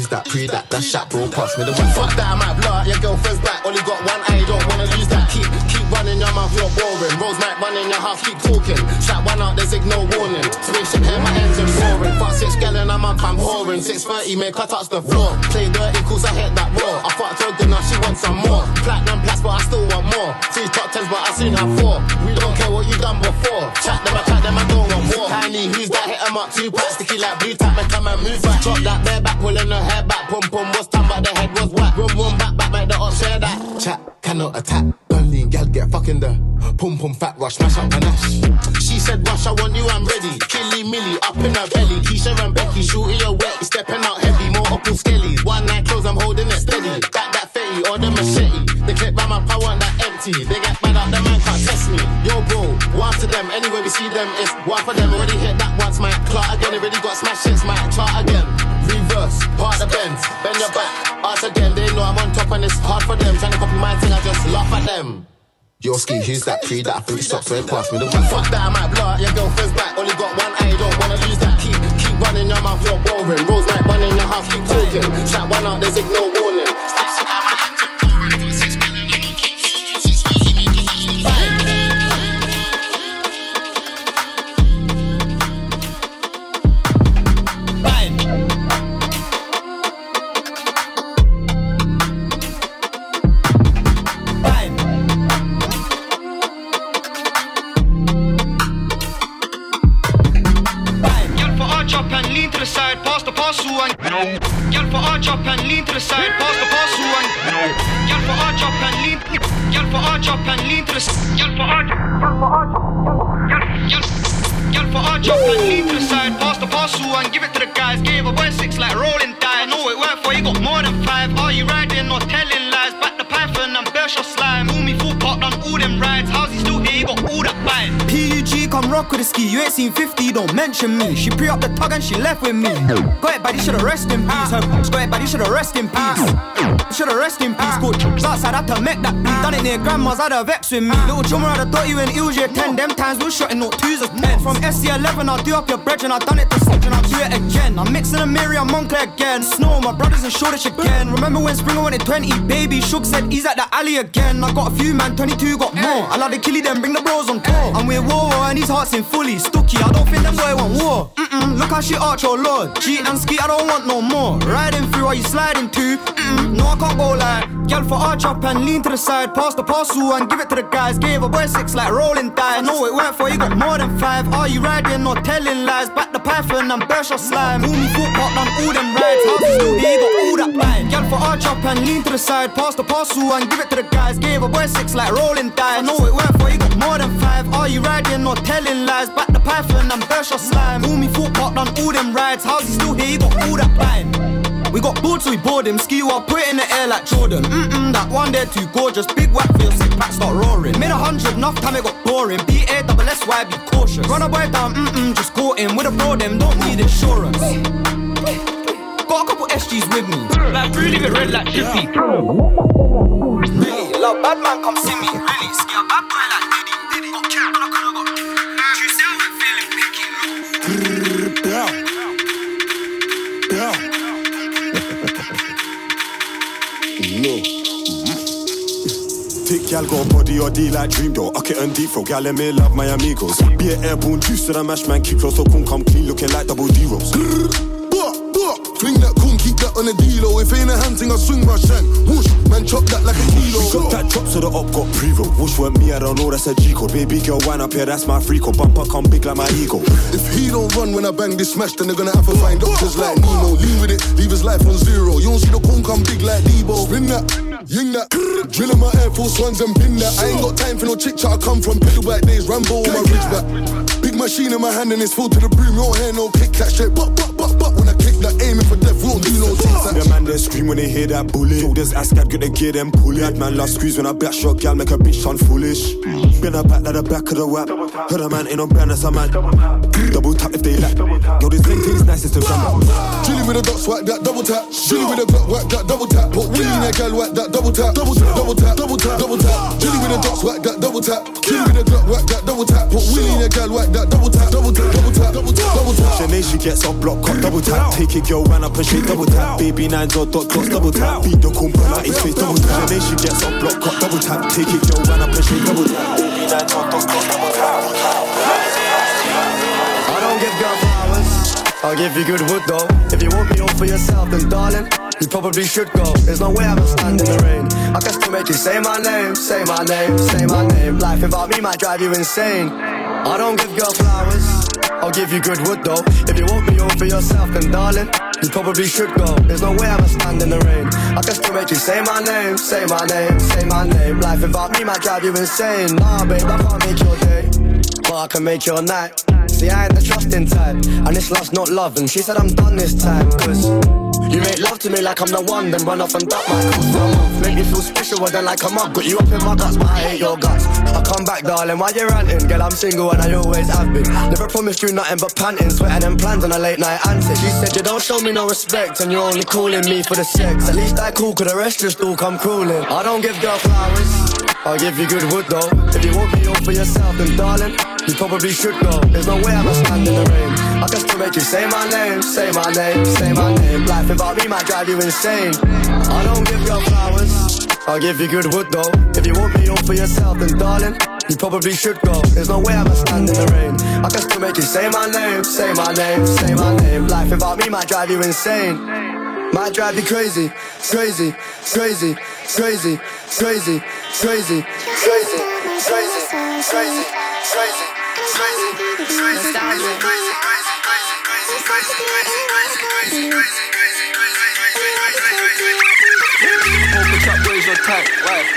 A1, that? Pre that, that's shot, bro. Pass me the one. Fuck that, I might blow out your girlfriend's back. Only got one eye, don't wanna lose that. Keep, keep running your mouth, you're boring. Rose might run in your house, keep talking. Shot one out, there's no warning. Spaceship here, my engine roaring. Fuck six gallon a month, I'm whoring. 630, make her touch the floor. Play dirty, cause I hit that raw. I fucked her good, now she wants some more. Platinum plus, but I still want more. Three top tens, but I seen her four. We don't care what you done before. Chat them, Tiny, who's that? Hit 'em up, two packs, sticky like blue tap, and come and move back. Drop that bare back, pulling her hair back. Pum pum was time, but the head was whack. Room, room, back, back, make the up share that. Chat, cannot attack. Lean, gal, get fucking the pum pum fat rush, mash up panache. She said, Rush, I want you, I'm ready. Killy Millie, up in her belly. Keisha and Becky, shooting your wet, stepping out heavy, more upper skellies. One night close, I'm holding it steady. Back that fetty or the machete. They clip by my power and that empty. They get me. Yo, bro, one to them. Anywhere we see them, it's one for them. Already hit that once, Mike. Clark again, already got smash hits, Mike. Chart again. Reverse, part the bends, bend your back. Ask again, they know I'm on top and it's hard for them. Trying to copy my thing, I just laugh at them. Yo, ski, who's that pre that I think stops when it pass me the one? Fuck that, I might blow out your girlfriend's back. Only got one eye, don't wanna lose that. Keep, keep running your mouth, you're boring. Rose night, one in your house, keep talking. Shot one out, there's no warning. 1950, don't mention me. She pre up the tug and she left with me. Got it, buddy, should have rest in peace. Her got it, buddy, should have rest in peace. Should've rest in peace. Coach, outside, had to make that beat. Done it near grandma's, had a vex with me. Little drummer, I'd have thought you in year 10. Them times we shot in no twos as 10. From SC11, I'll do up your bread and I've done it to such and I'll do it again. I'm mixing a Mary and Moncler again. Snow, my brothers and Shoreditch again. Remember when Springer wanted 20? Baby, Shook said he's at the alley again. I got a few, man, 22 got more. I love the killie, then bring the bros on tour. I'm with war and his heart's in fully. Stooky, I don't think them boy want war. Mm-mm, look how she arch your lord. Cheat and ski, I don't want no more. Riding through, are you sliding too? Mm-mm, no, I can't like. Girl for arch up and lean to the side. Pass the parcel and give it to the guys. Gave a boy six like rolling dice. No, it weren't for you got more than five. Are you riding or telling lies? Back the python and burst your slime. Pull me foot part on all them rides. How's it still here? Got all that vibe. Girl for arch up and lean to the side. Pass the parcel and give it to the guys. Gave a boy six like rolling dice. No, it weren't for you got more than five. Are you riding or telling lies? Back the python and burst your slime. Pull me foot part on all them rides. How's he still here? Got all that vibe. We got bored, so we bored him. Ski while put in the air like Jordan. Mm-mm, that one there too gorgeous. Big whack for your sick pack start roaring. Made a hundred, enough time it got boring. B A double S Y, be cautious. Run a boy down, mm-mm, just caught him. With a bro, them don't need insurance. Got a couple SGs with me. Like really get red like Jiffy. Really, love bad man, come see me. Really, ski gal got body or D like dream though. It and deep throw, gal me love my amigos. Be an airborne juice to the mash man, keep close so cool, come clean, looking like double D rolls. Fling that on the dealo. If ain't a hand thing, I swing my shank. Whoosh, man, chop that like a kilo. Got that drop so the up got pre-roll. Whoosh weren't me, I don't know, that's a G code. Baby girl, wine up here, that's my free code. Bumper come big like my ego. If he don't run when I bang this smash, then they're gonna have to find doctors like Nemo. Lean with it, leave his life on zero. You don't see the coon come big like Debo. Spin that, ying that. Drilling my Air Force Ones and pin that. I ain't got time for no chick chat. I come from back days, Rambo on my ridge back. Machine in my hand and it's full to the brim. You don't hear no click that straight. But, but, but, but when I kick that, aiming for death, don't do no tic-tac. The man they scream when they hear that bullet. Shoulders Ascad, get the gear them pull it. Man last squeeze when I back shot, gal make a bitch sound foolish. Been a back like the back of the whap. Heard a man ain't no brand, that's a man. Double tap if they like. Yo, this thing thing's nice, it's the gram. Chilling with a dot, swipe that double tap. Chilling with a dot, whack that double tap. Put Willie in a gal, whack that double tap. Double tap, double tap, double tap, double tap. Chilling with a dot, swipe that double tap. Chilling with a dot, whack that double tap. Put Willie in a gal, whack that double tap. Double tap, double tap, double tap, double tap. Shanae, she gets off block, cut double tap. Take it, girl, ran up and shake double tap. Baby nines or dot dots, double tap. Beat the kumpel like his face, double tap. Shanae, she gets off block, cut double tap. Take it, girl, ran up and shake double tap. Baby nines or dot dots, double tap. I'll give you good wood though. If you want me all for yourself, then darling, you probably should go. There's no way I'ma stand in the rain. I can still make you say my name, say my name, say my name. Life without me might drive you insane. I don't give girl flowers. I'll give you good wood though. If you want me all for yourself, then darling, you probably should go. There's no way I'ma stand in the rain. I can still make you say my name, say my name, say my name. Life without me might drive you insane. Nah, babe, I can't make your day, but I can make your night. See, I ain't the trusting type, and this love's not love. And she said I'm done this time, cause you make love to me like I'm the one, then run off and duck my for. Make me feel special, then like a up. Got you up in my guts, but I hate your guts. I come back, darling, why you ranting? Girl, I'm single and I always have been. Never promised you nothing but panting, sweating and plans on a late night antic. She said you don't show me no respect, and you're only calling me for the sex. At least I cool, cause the rest just all come crawling. I don't give girl flowers. I'll give you good wood though. If you want me all for yourself, then darling, you probably should go. There's no way I'ma stand in the rain. I can still make you say my name, say my name, say my name. Life without me might drive you insane. I don't give girl flowers. I'll give you good wood though. If you want me all for yourself, then darling, you probably should go. There's no way I'ma stand in the rain. I can still make you say my name, say my name, say my name. Life without me might drive you insane. Might drive you crazy, crazy, crazy, crazy, crazy, crazy, crazy, crazy, crazy, crazy, crazy, crazy, crazy, crazy, Open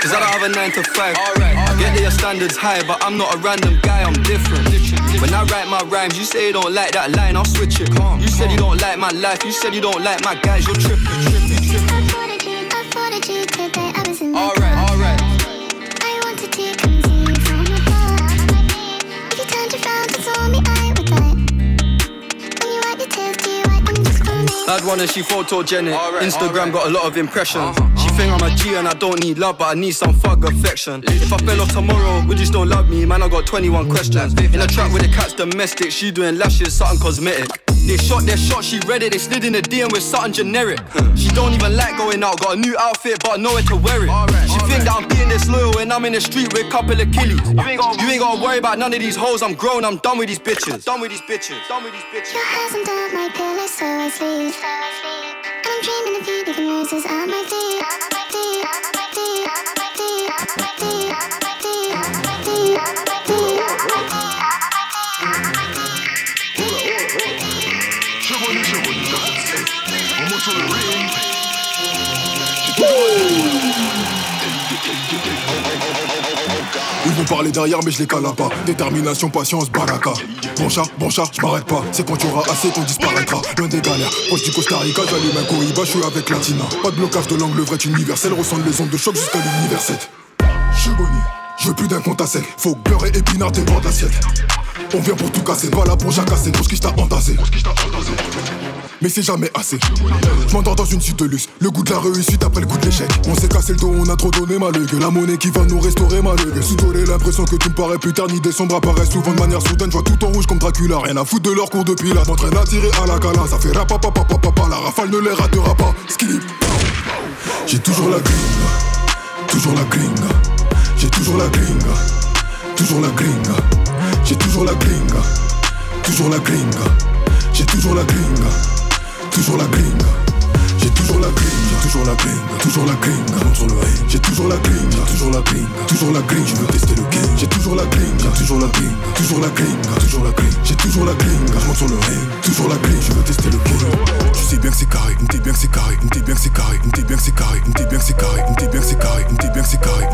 Cause I don't have a 9 to 5. Alright, I get that your standards high, but I'm not a random guy, I'm different. When I write my rhymes. You say you don't like that line, I'll switch it. You said you don't like my life, you said you don't like my guys, you're tripping. Bad one and she photogenic. Instagram got a lot of impressions. She think I'm a G and I don't need love, but I need some fuck affection. If I fell off tomorrow, would you still love me? Man, I got 21 questions. In a trap with the cat's domestic, she doing lashes, something cosmetic. They shot their shot, she read it. They slid in the DM with something generic. She don't even like going out, got a new outfit, but nowhere to wear it. She think that I'm being disloyal when I'm in the street with a couple of killies. You ain't, gotta, you ain't gotta worry about none of these hoes. I'm grown, I'm done with these bitches. Done with these bitches. Done with these bitches. Your hands under my pillow, so I sleep. And I'm dreaming of you, leaving roses at my feet. Feet, feet, feet, Vont parler derrière mais je les cale pas. Détermination, patience, baraka. Bon chat, bon chat, je m'arrête pas. C'est quand tu auras assez qu'on disparaîtra. Loin des galères, proche du Costa Rica J'allume un je suis avec Latina. Pas de blocage de langue, le vrai universel. Ressent les ondes de choc jusqu'à l'univers 7 Je suis bonnier, je plus d'un compte à sec. Faut que beurre et épinard débordent l'assiette On vient pour tout casser, pas là pour jacasser. Ce qui t'a entassé mais c'est jamais assez. Je m'endors dans une suite de luxe, le goût de la réussite après le coup de l'échec. On s'est cassé le dos, on a trop donné malheureux. La monnaie qui va nous restaurer malheureux. Sous l'impression que tout me paraît plus tard, ni décembre apparaît souvent de manière soudaine. Je vois tout en rouge comme Dracula, rien à foutre de leur cours de pilote. M'entraîne à tirer à la cala, ça fait rapapapapapapa. La rafale ne les ratera pas. Skip. J'ai toujours la gringa, toujours la gringa. J'ai toujours la gringa, toujours la gringa. J'ai toujours la gringa, toujours la gringa. J'ai toujours la gringa. Toujours la gringa J'ai toujours la gringa Toujours la gringa Toujours la Monte sur le J'ai toujours la gringa Toujours la gringa Toujours la gringa Je veux tester le game J'ai toujours la gringa Toujours la gringa Toujours la gringa Toujours la gringa J'ai toujours la gringa Je sur le ring Toujours la gringa Je veux tester le game Tu sais bien que c'est carré dis bien que c'est carré Me dis bien que c'est carré Me dis bien que c'est carré Me dis bien que c'est carré Me dis bien que c'est bien que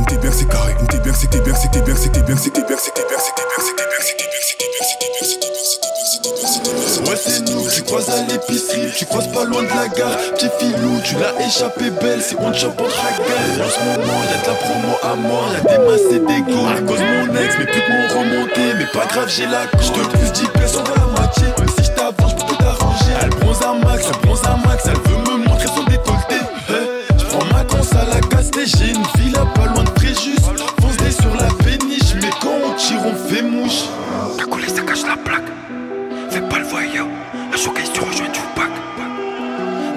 c'est bien que c'est bien que c'était bien que c'était bien que c'était bien que c'était bien que bien que c'était bien que bien que c'était bien que bien que c'était bien que c'était bien que c'était Ouais c'est nous, tu croises à l'épicerie, tu croises pas loin de la gare. Petit filou, tu l'as échappé belle, c'est contre la gueule En ce moment y'a de la promo à mort, y'a des masses et des go À cause mon ex, mes putes m'ont remonté, mais pas grave j'ai la couche J'te plus 10 pièces, on va la moitié, si j't'avance j'peux tout arranger Elle bronze à max, elle bronze à max, elle veut me montrer son décolleté. Hey, J'prends ma conce à la casse-tête, j'ai une villa pas loin de Fréjus Fonce-les sur la péniche, mais quand on tire on fait mouche. Ta collé ça cache la plaque Fais pas le voyeur, la showcase tu rejoins du pack.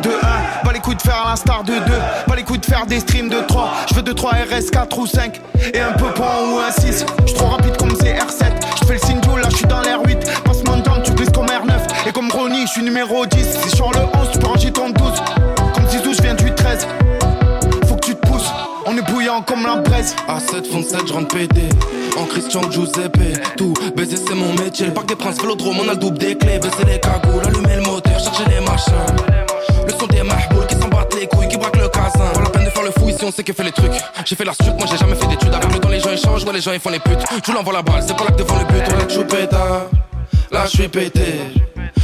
De 1, pas les coups de faire à l'instar de 2, pas les coups de faire des streams de 3. Je veux 2, 3 RS, 4 ou 5, et un peu point ou un 6. Je trop rapide comme CR7, je fais le signe là je suis dans l'air 8. Passe mon temps, tu brises comme R9, et comme Ronnie, je suis numéro 10. Si sur le 11, tu peux ton 12. 7, fond 7, je rentre pédé. En Christian Giuseppe, tout baiser c'est mon métier. Le parc des princes, vélodrome, on a le double des clés. Baisser les cagoules, allumer le moteur, chercher les machins. Le son des mahbouls qui s'en battent les couilles, qui braquent le casin. Pas la peine de faire le fou ici, on sait que fait les trucs. J'ai fait la suite, moi j'ai jamais fait d'études. Avec le temps, les gens échangent, ouais, les gens ils font les putes. Tu l'envoies la balle, c'est pas là devant le but. On la choupeta, là je suis pété.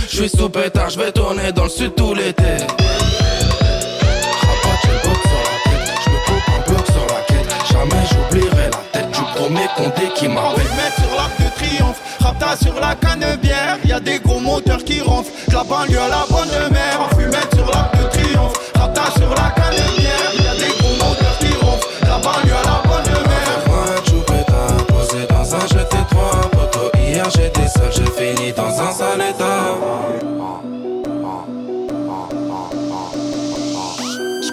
Je suis sous pétard, je vais tourner dans le sud tout l'été. Jamais j'oublierai la tête du premier condé qui On m'appelle. veut mettre sur l'arc de triomphe, rapta sur la canebière. Y'a des gros moteurs qui ronflent, de la banlieue à la bonne mère. On fume mettre sur l'arc de triomphe, rapta sur la canebière. Y'a des gros moteurs qui ronflent, de la banlieue à la bonne mère. Posé dans un jeté trois poteaux. Hier j'étais seul, j'ai fini dans un sale état.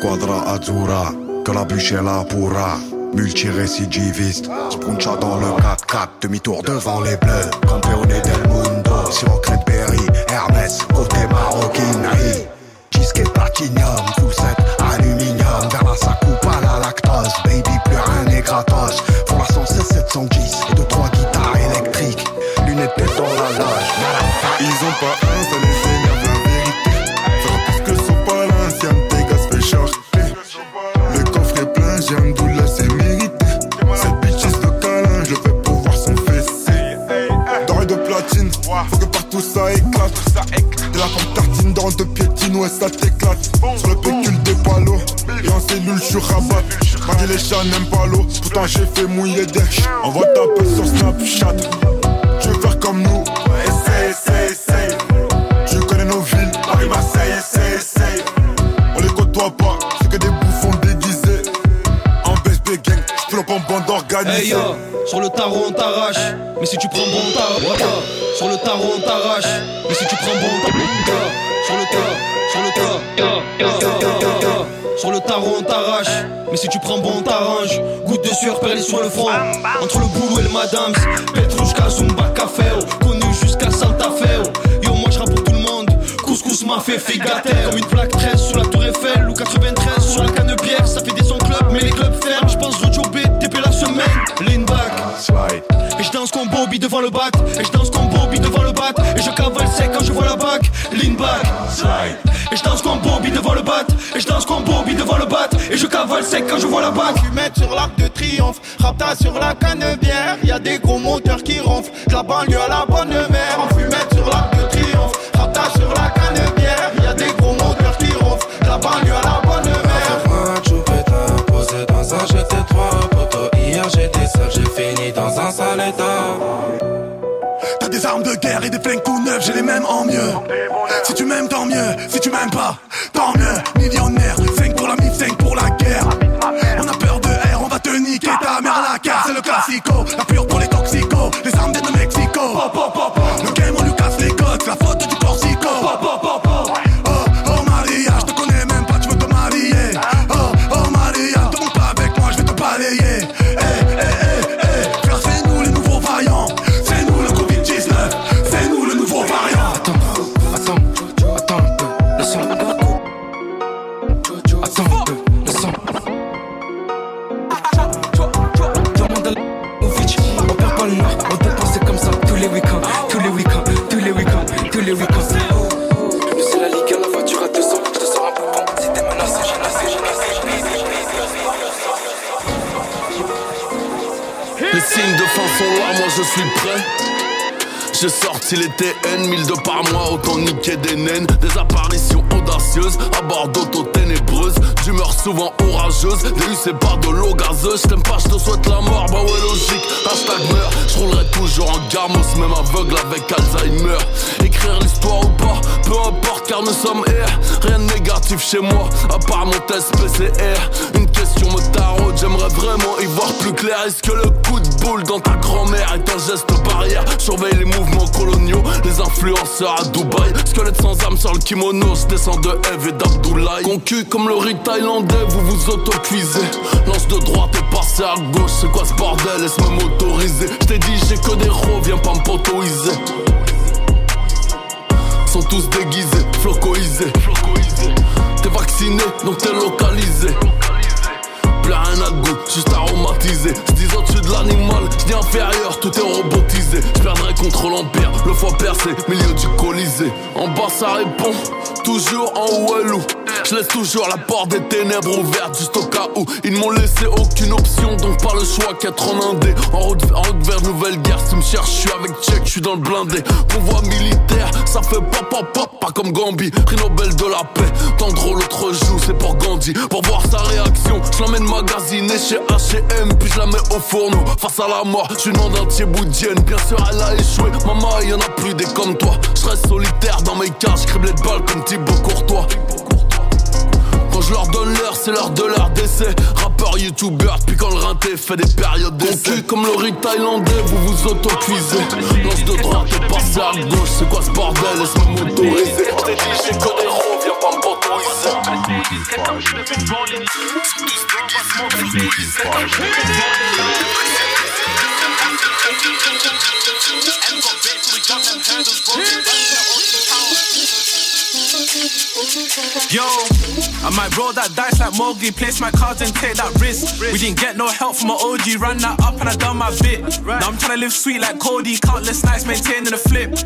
Squadra Azzurra, que la bûche est là pourra. Multirécidiviste, Spuncha dans le 4-4, demi-tour devant les bleus. Campeone del mundo, sur Berry, Hermès, côté maroquinerie. Cheesecake platinum, full set, aluminium. Vers la coupe à la lactose, baby plus rien n'est gratos. Pour la 116 710 et deux trois guitares électriques. Lunettes dans la loge, Ils ont pas deux piétines, ouais, ça t'éclate. Sur le pécule des palos. Et en cellule, je rabat. M'a les chats n'aiment pas l'eau. Pourtant, j'ai fait mouiller des Envoie ta peu sur Snapchat. Tu veux faire comme nous? Essaye, essaye, essaye. Tu connais nos villes, Paris, Marseille, essaye, essaye. On les côtoie pas, c'est que des bouffons déguisés. En BSB gang, j'peux en bande organisée. Sur le tarot on t'arrache. Mais si tu prends bon tarot, sur le tarot on t'arrache. Mais si tu prends bon tarot, sur le tas, sur le tas, sur le tarot on t'arrache. Mais si tu prends bon on t'arrange. Goutte de sueur perlée sur le front. Entre le boulot et le madame, Petrushka, Zumba, Café, oh. connu jusqu'à Santa Fe. oh. Yo, moi je pour tout le monde. Couscous m'a fait figater Comme une plaque 13 sur la tour Eiffel Ou 93 sur la canne de Ça fait des sons club mais les clubs ferment Je pense rejouer TP la semaine Lean back Et je danse comme Bobby devant le bac Et je danse comme Bobby Et je cavale sec quand je vois la bac Lean back. Et je danse comme Bobby devant le bat. Et je danse comme Bobby devant le bat. Et je cavale sec quand je vois la bac Fumette sur l'arc de triomphe, rapta sur la canne bière. Y a des gros moteurs qui ronflent, la banlieue à la bonne mère. En fumette sur l'arc de triomphe, rapta sur la et des flingues tout neufs, j'ai les mêmes en mieux. Si tu m'aimes, tant mieux. Si tu m'aimes pas, tant mieux. Millionnaire, 5 pour la mif, 5 pour la guerre. On a peur de R, on va te niquer ta mère à la carte. C'est le classico, la J'ai sorti les TN, 1002 par mois, autant niquer des naines. Des apparitions audacieuses, à bord d'auto ténébreuses. D'humeur souvent orageuse, des UC par de l'eau gazeuse. J't'aime pas, j'te souhaite la mort, bah ouais, logique. Hashtag meurs, j'roulerai toujours en gamos, même aveugle avec Alzheimer. Écrire l'histoire ou pas, peu importe, car nous sommes air. Rien de négatif chez moi, à part mon test PCR. Une question me taraude, j'aimerais vraiment y voir plus clair. Est-ce que le coup de boule dans ta grand-mère est un geste barrière? Surveille les mouvements coloniaux, les influenceurs à Dubaï. Squelette sans âme sur le kimono, je descends de Eve et d'Abdoulaye. Concu comme le riz thaïlandais, vous vous auto-cuisez. Lance de droite et passez à gauche, c'est quoi ce bordel? Laisse-moi m'autoriser. J't'ai dit, j'ai que des ros, viens pas me potoiser. Sont tous déguisés, flocoisés. T'es vacciné, donc t'es localisé. Plus rien à goût, juste aromatisé. Se dis au-dessus de l'animal, je dis inférieur, tout est robotisé. Je perdrai contre l'empire, le foie percé, milieu du colisée. En bas ça répond, toujours en ou. Je laisse toujours la porte des ténèbres ouverte, juste au cas où. Ils m'ont laissé aucune option, donc pas le choix qu'être en indé. En route, en route vers nouvelle guerre, si me cherches, je suis avec check, je suis dans le blindé. Convoi militaire, ça fait pop pop pas comme Gambi. Prix Nobel de la paix, tendre l'autre joue, c'est pour Gandhi. Pour voir sa réaction, je l'emmène magasinée chez H&M, puis je la mets au fourneau. Face à la mort, je lui demande un thieboudienne. Bien sûr, elle a échoué. Maman, y en a plus des comme toi. Je reste solitaire dans mes cages, crible les balles comme Thibaut Courtois. Quand je leur donne l'heure, c'est l'heure de leur décès. Rappeur, youtubeur, puis quand le rinté fait des périodes d'essai. comme le riz thaïlandais, vous vous auto-cuisez. Lance de droite et passez à gauche, c'est quoi ce bordel? Laisse-moi m'autoriser. T'es dit, j'ai que des ronds, viens pas me potoriser. Yo, I might roll that dice like Mowgli, place my cards and take that risk. We didn't get no help from my OG, ran that up and I done my bit. Now I'm trying to live sweet like Cody, countless nights maintaining the flip.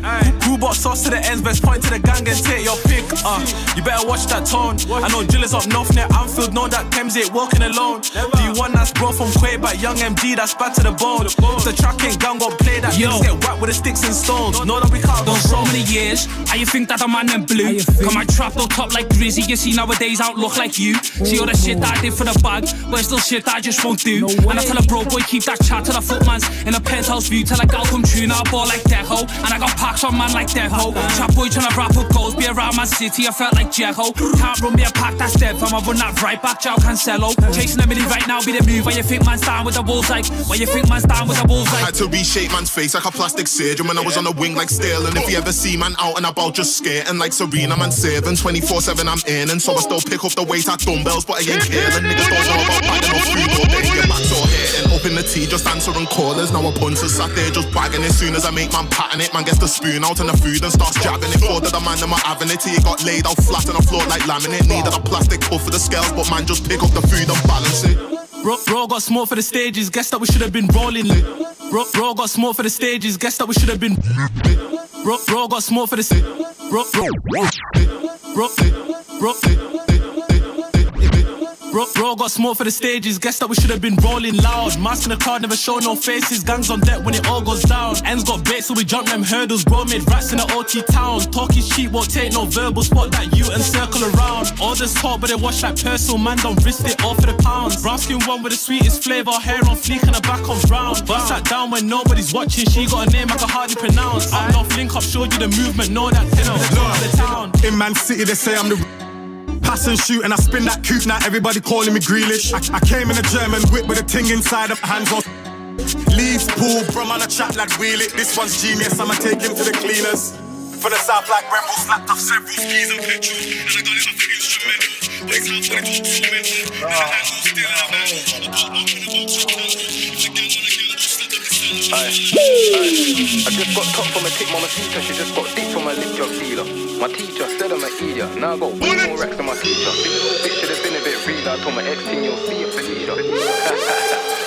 Who bought sauce to the ends, best point to the gang and take your pick. Uh, you better watch that tone. I know drillers up north near Anfield, know that Thames ain't walking alone. Do you want that's bro from Quay by Young MD, that's bad to the bone. If the track ain't gang, gon' play that. Yo. Get whacked with the sticks and stones. Know that we can't go so many years, how you think that a man them blue? Come my trap no top like Drizzy, you see nowadays I don't look like you. See all the shit that I did for the bag, but it's still shit that I just won't do. and I tell a bro boy keep that chat till the footman's in a penthouse view till I gal come true. Now I ball like Deco, and I got packs on man like Deco. Trap boy tryna wrap up goals, be around my city, I felt like Jekyll. Can't run me a pack that's dead, fam, I run that right back, Joe Cancelo. Chasing a milli right now, be the move. Where you think man's down with the wolves like? Where you think man's down with the wolves I had to reshape man's face like a plastic surgeon when I was on the wing like steel. And if you ever see man out and about just skating like Serena, man saving 24 7 I'm in. And so I still pick up the weight at dumbbells, but I ain't caring. Niggas don't know about bagging up food all day. Your back's all hitting. Up in the tea, just answering callers. Now a punter sat there just bagging. As soon as I make man patting it, man gets the spoon out and the food and starts jabbing it. Thought that the man, I'm having it. He got laid out flat on the floor like laminate. Needed a plastic cup for the scales, but man just pick up the food and balance it. Bro, bro got smoke for the stages, guess that we should have been rolling. Bro, bro got smoke for the stages, guess that we should have been. Bro, bro got smoke for the sta- Brooklyn, Brooklyn, Brooklyn bro, Bro, got smoke for the stages, guess that we should have been rolling loud. Mask in the crowd, never show no faces. Gangs on deck when it all goes down. Ends got bait, so we jump them hurdles. Bro made rats in the OT town. Talk is cheap, won't take no verbal. Spot that you and circle around. All this talk, but they watch like personal. Man, don't risk it all for the pounds. Brown skin one with the sweetest flavor. Hair on fleek and the back on brown. Bust that down when nobody's watching. She got a name I can hardly pronounce. Up north link up, showed you the movement. Know that 10 of the top of the town. In Man City, they say I'm the pass and shoot, and I spin that coupe. Now everybody calling me Grealish. I, I came in a German whip with a ting inside of my hands on. Leeds, pool, brum on a chat like wheel it. This one's genius, I'ma take him to the cleaners. For the south like Remble, snapped off several skis and petrol. And I got it off the instrumental. But it's not it's instrumental. And the handle still in Aye. Aye. I just got top from a tick, mama teacher. She just got deep from a lip job dealer. My teacher said I'm an idiot. Now I got way more racks than my teacher. This little bitch should have been a bit real. I told my ex team you'll see it for leader.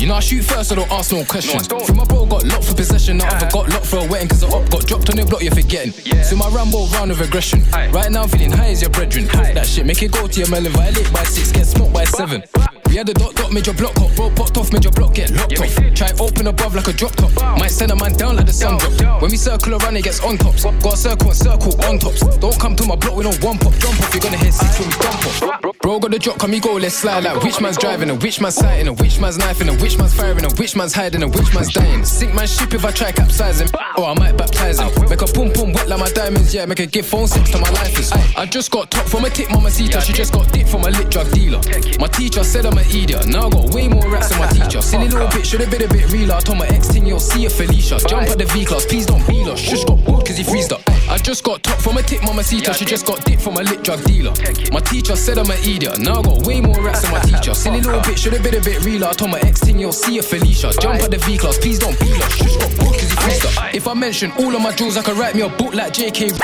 Aye, aye. You know I shoot first, I don't ask no questions. Through my bro got locked for possession, the other got locked for a wedding cause the up got dropped on your block, you're forgetting. Yeah. So my Rambo round of aggression. Right now I'm feeling high as your brethren. Talk that shit, make it go to your melon, violate by six, get smoked by seven. We had the dot dot, made your block hot, bro popped off, made your block get locked off. Try open above like a drop top. Might send a man down like the sun drop. When we circle around, it gets on tops. Got a circle and circle on tops. Don't come to my block with no one pop, jump off, you're gonna hit six when we dump off. Bro got the drop, come me go, let's slide like which man's driving and which man's sighting and which man's knifing and which man's firing and which man's hiding and which man's dying. Sink my ship if I try capsizing, or I might baptize him. Make a pum pum wet like my diamonds, yeah, make a give phone sex to my lifers. I just got top from a tip, mama Sita, she just got dick from a lit drug dealer. My teacher said I'm an idiot, now I got way more rats than my teacher. Silly little bitch, should've been a bit realer. I told my ex thing, you'll see a Felicia. Jump at the V class, please don't be lost. Shush got bored cause he freezed up. I just got top from a tip, mama Sita, she just got dick from a lit drug dealer. My teacher said I'm an idiot, now I got way more rats than my teacher. Silly little bitch, should've been a bit realer. I told my ex thing, you'll see a Felicia. Jump at the V class, please don't be lost. Shush got bored cause he freezed. If I mention all of my jewels, I could write me a book like JK.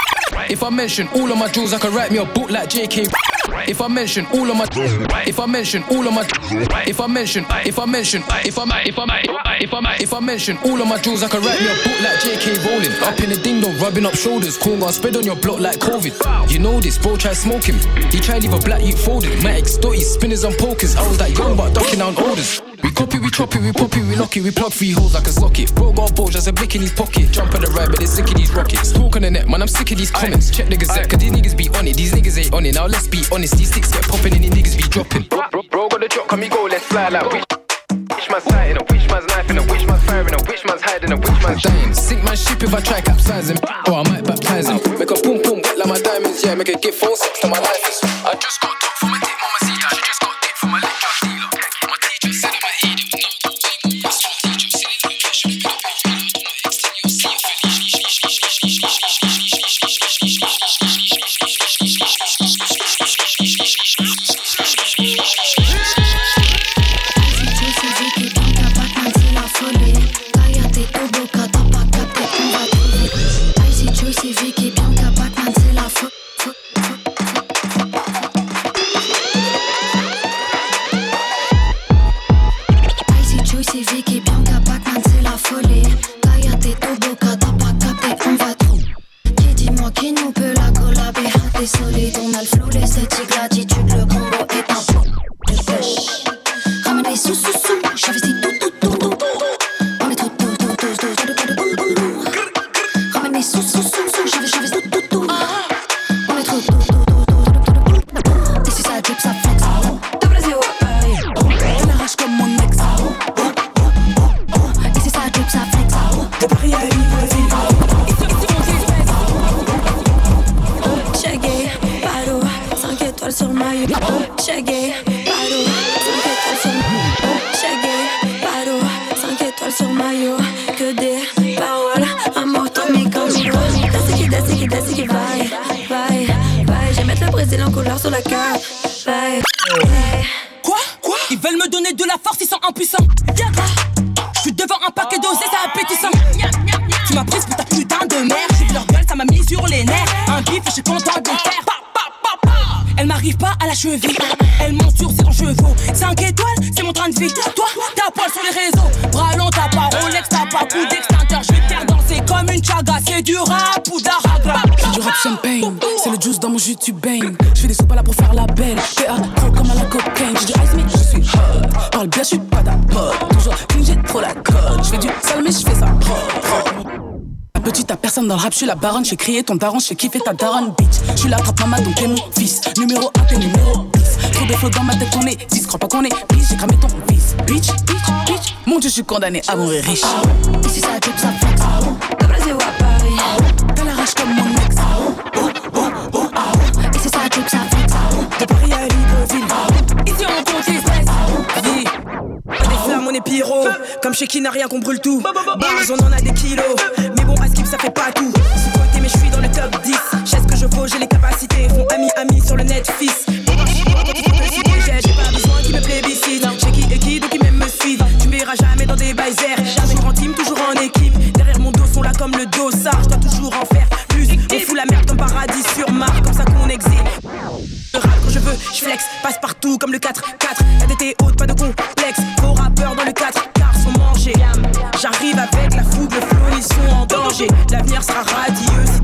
If I mention all of my jewels, I could write me a book like JK. If I mention all of my, if I mention all of my, if I mention, if I mention, if I, if I, if I, if I mention all of my jewels, I could write me a book like J.K. Rowling. Up in the ding dong, rubbing up shoulders, corn gone spread on your block like COVID. You know this, bro, try smoke him. He tried leave a black youth folded. My ex dotties, spinners and pokers. I was that young but ducking down orders. We copy, we chop it, we pop it, we lock it, we plug three holes like a socket. Bro got balls, just a blick in his pocket. Jump on the ride, but they're sick of these rockets. Talk on the net, man, I'm sick of these comments. Check the gazette, cause these niggas be on it, these niggas ain't on it. Now let's be honest, these sticks get popping and these niggas be dropping. Bro, bro, bro got the drop, come me go, let's fly like which, which man's sighting, which man's knifing, and which man's firing, which man's hiding, which man's dying. Sink my ship if I try capsizing, or I might baptize him. Make a boom boom wet like my diamonds, yeah, make a give phone sex to my lifers. I just got top from a je suis la baronne, j'ai crié ton daron, j'ai kiffé ta daronne, bitch. Je suis la trappe maman, donc t'es mon fils. Numéro 1, t'es numéro 10. Trop de flots dans ma tête, on est 10. Crois pas qu'on est bitch, j'ai cramé ton fils. Bitch, bitch, bitch. Mon dieu, je suis condamné à mourir riche. Si ça drip, ça flex. De Brésil à Paris. Elle arrache comme mon ex. Pyro. Comme chez qui n'a rien qu'on brûle tout. Bars, on en a des kilos. Mais bon, à skip, ça fait pas tout. Sous côté, mais je suis dans le top 10. J'ai ce que je vaux, j'ai les capacités. Font ami, ami sur le net, fils. J'ai j'ai pas besoin qu'ils me plébiscitent. J'ai qui et qui, donc ils même me suivent. Tu verras jamais dans des baisers. Jamais grand team, toujours en équipe. Derrière mon dos sont là comme le dossard. Je dois toujours en faire plus. On fout la merde comme paradis sur Mars. Comme ça qu'on existe. Je rap quand je veux, je flex, passe partout comme le 4-4. La est haute, pas de complexe. Rappeurs dans le 4 car sont mangés. J'arrive avec la fougue, le flow, ils sont en danger. L'avenir sera radieux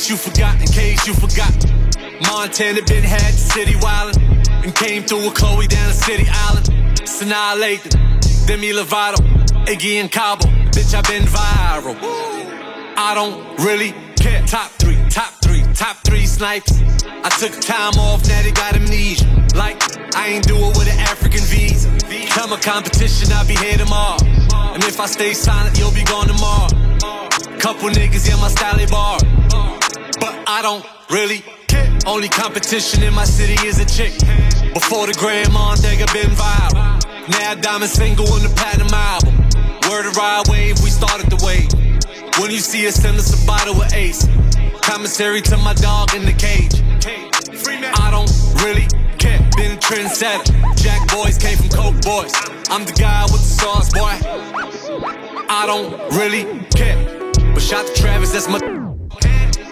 case you forgot, in case you forgot. Montana been had the city wildin' and came through with Chloe down the city island. Sanaa Lathan, Demi Lovato, Iggy and Cabo. Bitch, I been viral. I don't really care. Top three, top three, top three snipes. I took time off, now they got amnesia. Like, I ain't do it with an African visa. Come a competition, I'll be here tomorrow. And if I stay silent, you'll be gone tomorrow. Couple niggas in my style bar. I don't really care. Only competition in my city is a chick. Before the grandma and Dega been viral. Now diamond single in the platinum album. Word of ride wave, we started the wave. When you see us, send us a bottle of Ace. Commissary to my dog in the cage. I don't really care. Been trendsetter. Jack boys came from Coke boys. I'm the guy with the sauce, boy. I don't really care. But shout to Travis, that's my.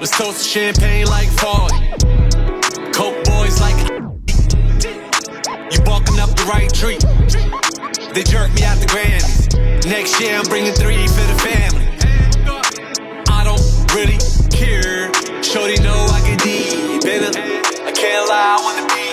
Let's toast to champagne like fall. Coke boys like. You barking up the right tree. They jerk me out the Grammys. Next year I'm bringing three for the family. I don't really care. Shorty know I get deep in her. I can't lie, I wanna be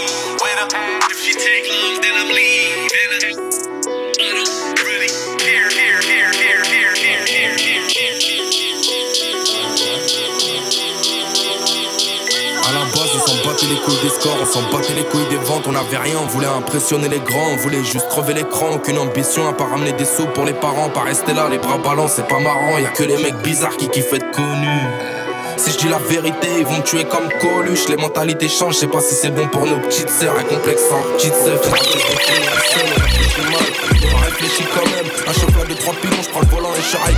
battait les couilles des scores, on s'en battait les couilles des ventes, on avait rien, on voulait impressionner les grands, on voulait juste crever l'écran, aucune ambition à pas ramener des sous pour les parents, pas rester là, les bras ballants, c'est pas marrant, y a que les mecs bizarres qui kiffent être connus. Si je dis la vérité, ils vont me tuer comme Coluche. Les mentalités changent, je sais pas si c'est bon pour nos petites sœurs. Un complexe en petite sœur. On réfléchit quand même. Un chauffeur de trois je prends le volant et je. On pas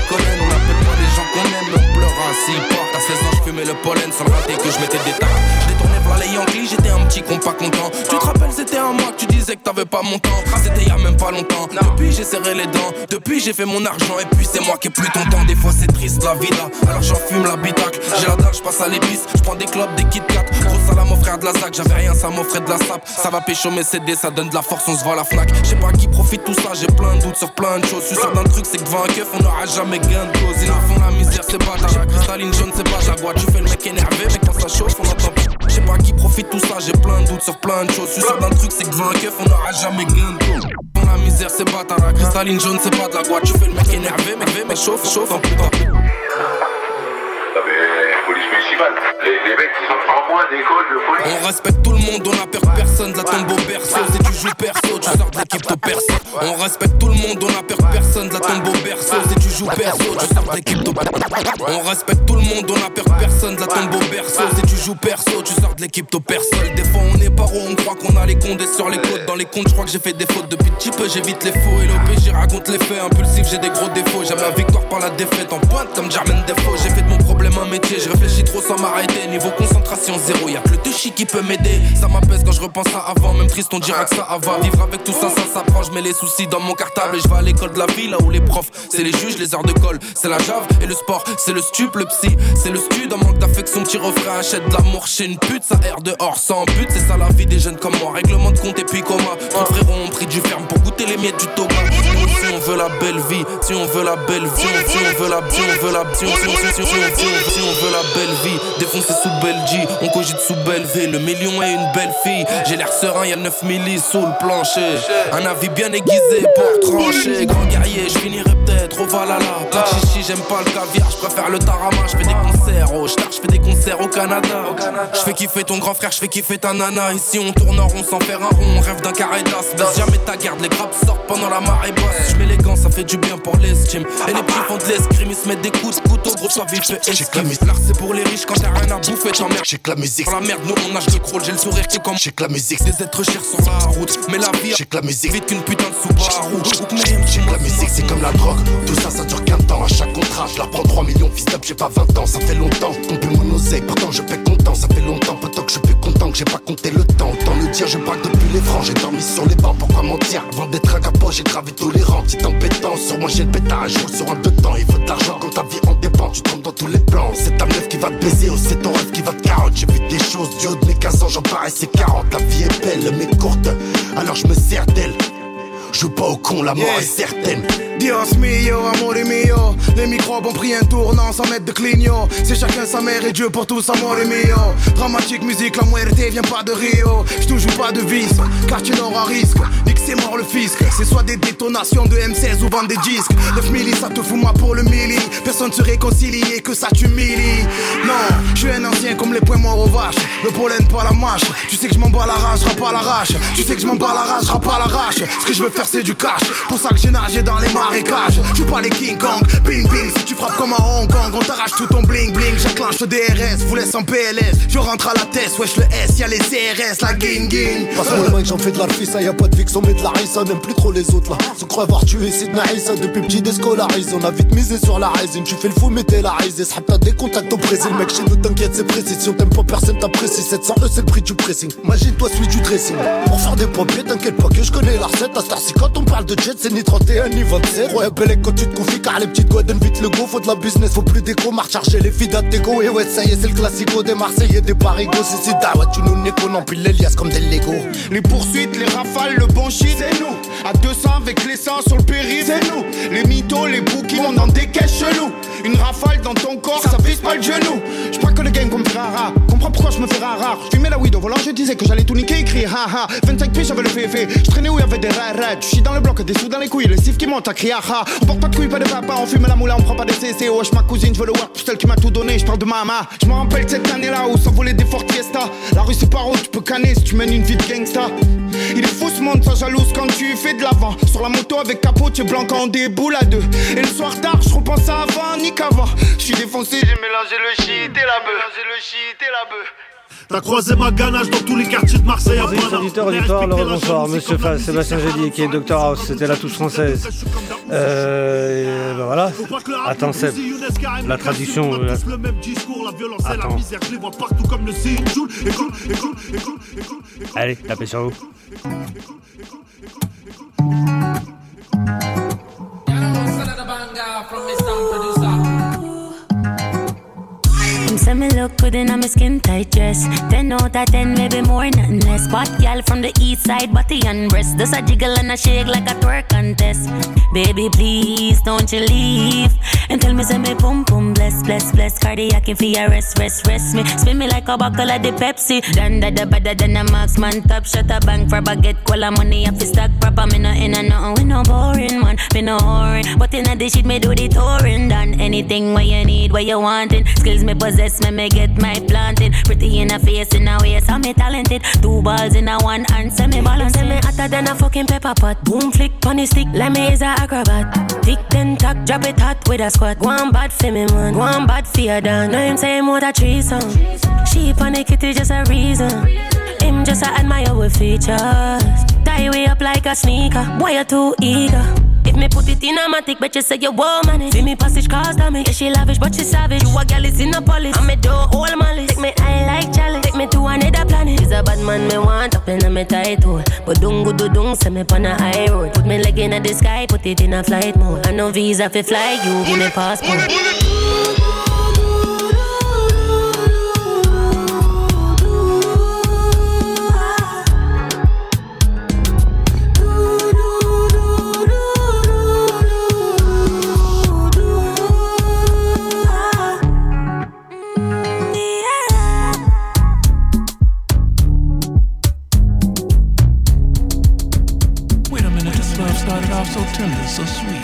les gens qu'on aime, s'ils partent. À 16 ans, je fumais le pollen sans rater que je tas. Je détournais par les Yankees, j'étais un petit con pas content. Tu te rappelles, c'était un mois tu disais que t'avais pas mon temps. C'était y a même pas longtemps. Depuis, j'ai serré les dents. Depuis, j'ai fait mon argent. Et puis, c'est moi qui ai plus ton temps. Des fois, c'est triste la vie là. Alors, j'en fume l'habitacle. J'ai la dalle, je passe à l'épice. Je prends des clubs, des Kit Kat. Gros au frère de la ZAC. J'avais rien, ça m'offrait de la sape. Ça va pécho mes CD, ça donne de la force, on se voit la Fnac. Je sais pas qui profite tout ça. J'ai plein de doutes sur plein de choses. Je suis sûr d'un truc, c'est que devant un on n'aura jamais gain de cause. Ils font la misère, c'est pas la cristalline jaune, c'est pas Jaguar. Tu fais le mec énervé, mais quand ça chauffe, on entend je sais pas qui profite tout ça, j'ai plein de doutes sur plein de choses. Je suis sûr d'un truc, c'est que devant un keuf, on n'aura jamais gain de. Dans la misère, c'est pas ta cristalline jaune, c'est pas de la guatte. Tu fais le mec énervé, mais, mais chauffe, chauffe en plus. Police municipale. Les, les mecs, ils ont trois mois d'école de police. On respecte tout le monde, on de personne. De la tombe au berceau, si tu joues perso, tu sors de l'équipe de perso. On respecte tout le monde, on de personne. De la tombe au berceau, si tu joues perso, tu sors de l'équipe de On respecte tout le monde, on de personne. De la tombe au berceau, si tu joues perso, tu sors de l'équipe de perso. Des fois, on est paro, on croit qu'on a les condés sur les côtes. Dans les comptes, je crois que j'ai fait des fautes depuis petit peu, j'évite les faux. Et l'OPJ raconte les faits, impulsif, j'ai des gros défauts. J'aime la victoire par la défaite, en pointe comme Jermaine Defo. J'ai fait de mon problème un métier, je réfléchis trop sans m'arrêter. Niveau concentration zéro, y'a que le touchy qui peut m'aider. Ça m'apaise quand je repense à avant, même triste, on dira que ça va. Vivre avec tout ça, ça s'apprend. Je mets les soucis dans mon cartable et je vais à l'école de la ville, là où les profs, c'est les juges, les heures de colle, c'est la jave et le sport, c'est le stup, le psy, c'est le stud. En manque d'affection, petit refrain, achète de l'amour chez une pute, ça erre dehors sans but. C'est ça la vie des jeunes comme moi, règlement de compte et puis coma. Trop frérots ont pris du ferme pour goûter les miettes du toga. On veut la belle vie, si on veut la belle vie, si on veut la, si on veut la, si on, veut la belle vie, défoncer sous Belgique, on cogite sous Belleville, le million est une belle fille. J'ai l'air serein, y'a 9 millis sous le plancher. Un avis bien aiguisé pour trancher. Grand guerrier, je finirai peut-être au Valhalla. Pas de chichi, j'aime pas le caviar, je préfère le tarama. Je fais des concerts au Star, je fais des concerts au Canada. Je fais kiffer ton grand frère, je fais kiffer ta nana. Ici on tourne en rond sans faire un rond, on rêve d'un carré d'as. Jamais ta garde, les grappes sortent pendant la marée basse. Ça fait du bien pour l'estime. Et les petits font de l'escrime, ils se mettent des coups de couteau, gros, ça vite fait esquive. L'art c'est pour les riches quand t'as rien à bouffer, t'emmerdes. J'ai que la musique. Dans la merde, nous on nage de crawl, j'ai le sourire qui comme. J'ai que la musique. Des êtres chers sur la route, mais la vie. J'ai que la musique. Vite qu'une putain de Subaru. J'ai que la musique, c'est comme la drogue. Tout ça, ça dure qu'un temps. À chaque contrat, je la prends 3 millions. Fils j'ai pas 20 ans, ça fait longtemps. Pourtant je paie content. Ça fait longtemps, pourtant que je suis plus content que j'ai pas compté le temps. Autant le dire, je braque depuis les francs. J'ai dormi sur les bancs, pourquoi mentir? Avant d'être un capot, j'ai gravé rangs. Petite embêtant, sur moi j'ai le pétage. Je roule sur un deux temps. Il faut de l'argent quand ta vie en dépend. Tu tombes dans tous les plans. C'est ta meuf qui va te baiser ou c'est ton rêve qui va te carotte. J'ai vu des choses du haut de mes 15 ans, j'en paraissais 40. La vie est belle, mais courte. Alors je me sers d'elle. Joue pas au con, la mort Yeah. est certaine. Dios mio, amore mio Les microbes ont pris un tournant sans mettre de clignot C'est chacun sa mère et Dieu pour tous, amore mio Dramatique musique, la muerte vient pas de Rio Je joue pas de vis, car tu n'auras risque Nique c'est mort le fisc C'est soit des détonations de M16 ou vendre des disques 9 milli, ça te fout moi pour le milli Personne se réconcilie et que ça t'humilie Non, je suis un ancien comme les points morts au vache vache. Le pollen, pas la mâche. Tu sais que je m'en bats la rage, je pas la rage. Tu sais que je m'en bats la rage, je pas la rage. Ce que je veux faire, c'est du cash. Pour ça que j'ai nagé dans les marécages. Je pas les King Kong. Bing bing, si tu frappes comme un Hong Kong, on t'arrache tout ton bling bling. J'enclenche le DRS, vous laisse en PLS. Je rentre à la tête, wesh le S, y'a les CRS, la gang gang. Passe-moi j'en fais de la ça y a pas de fixe, on met de la risa, n'aime plus trop les autres là. Se croit avoir tué Sidney Issa depuis petit déscolarisé. On a vite misé sur la résine, tu fais le fou, mais t'es la risée. t'as des contacts au Brésil, mec, chez nous t'inquiète, c'est précis. Si on t'aime pas, personne t'apprécie. 700 E, c'est le prix du pressing. Imagine-toi celui du dressing. Pour faire des papiers, t'inquiète pas que je connais la recette. À si quand on parle de jet, c'est ni 31 ni 27. Ouais, belle quand tu te confies, car les petites donne vite le go. Faut de la business, faut plus d'écho, marche charger les filles d'Atego. Et ouais, ça y est, c'est le classico des Marseillais, des Parigo. C'est si ouais, tu nous qu'on empile les liasses comme des Lego. Les poursuites, les rafales, le bon shit, c'est nous. À 200 avec les l'essence sur le périph', c'est nous. Les mythos, les bouquins, on dans des caisses chelous. Une rafale dans ton corps, ça vise pas le genou. Je crois que le game comme me rare. Comprends pourquoi je me fais rare. Je mets la weed au volant, je disais que j'allais tout niquer, écrire ha 25 pieds, j'avais le fait Je traînais où y'avait des rares. Tu chies dans le bloc, des sous dans les couilles, le sif qui monte à crier ha On porte pas de couilles, pas de papa, on fume la moula, on prend pas des CC. Wesh, ma cousine, je veux le work, celle qui m'a tout donné, je parle de mama. Je me rappelle cette année-là où voler des Fort Fiesta. La rue c'est pas où tu peux canner si tu mènes une vie de gangsta. Il est fou ce monde, ça jalouse quand tu fais de l'avant. Sur la moto avec capot, tu es blanc quand on déboule à deux. Et le soir tard, je repense à avant, ni qu'avant. Je suis défoncé, j'ai mélangé le shit et la bœuf. T'as croisé ma ganache dans tous les quartiers de Marseille. Bonjour auditeurs, auditoire, le bonsoir, monsieur Sébastien Gédy qui est Docteur House, c'était la touche française. Euh, ben voilà. Attends Seb, la tradition. Euh... Attends. Allez, tapez sur vous. Say me look good in a my skin tight dress. 10 out of 10, maybe more, nothing less. But gal from the east side, body and breast. Does a jiggle and a shake like a twerk contest. Baby, please don't you leave. And tell me, say me pum pum bless, bless, bless. Cardiac if you rest, rest, rest me. Spin me like a bottle of the Pepsi. Done da da better than a marksman. Top shot a bank for baguette. Cola money up the stack proper. Me no in a nothing. We no boring, man. Me no whoring. But in a shit, me do the touring. Done anything where you need, where you wanting. Skills me possess me, me get my planting. Pretty in a face, in a waist, I'm me talented. Two balls in a one hand, semi balance. Say me hotter than a fucking pepper pot. Boom flick, pony stick, let me is a acrobat. Tick ten tack, drop it hot with a squat. Go on bad for me, man. Go on bad for your done. Know him say more a threesome. She on the kitty just a reason. Him just a admire with features. Tie way up like a sneaker. Boy, you too eager. Me put it in a matic, bet you say you won't manage. See me passage cars damage. Yeah, she lavish, but she savage. You a gal is in a polish. I'm a door, all malice. Take me eye like challenge. Take me to another planet. He's a bad man, me want up in a me tight hole. But don't go do dung, send me on a high road. Put me leg in the sky, put it in a flight mode. I no visa fi fly, you give me passport. So sweet.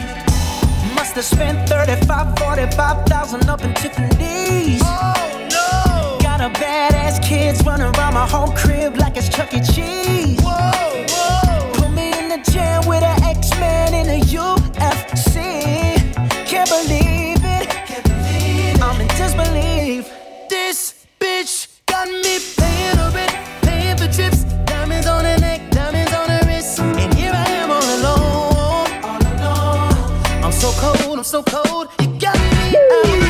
Must have spent 35, 45,000 up in Tiffany's. Oh no! Got a badass kids running around my whole crib like it's Chuck E. Cheese. Whoa, whoa. Put me in the jam with an X-Man in a UFC. Can't believe it. Can't believe it. I'm in disbelief. This bitch got me so cold. You got me out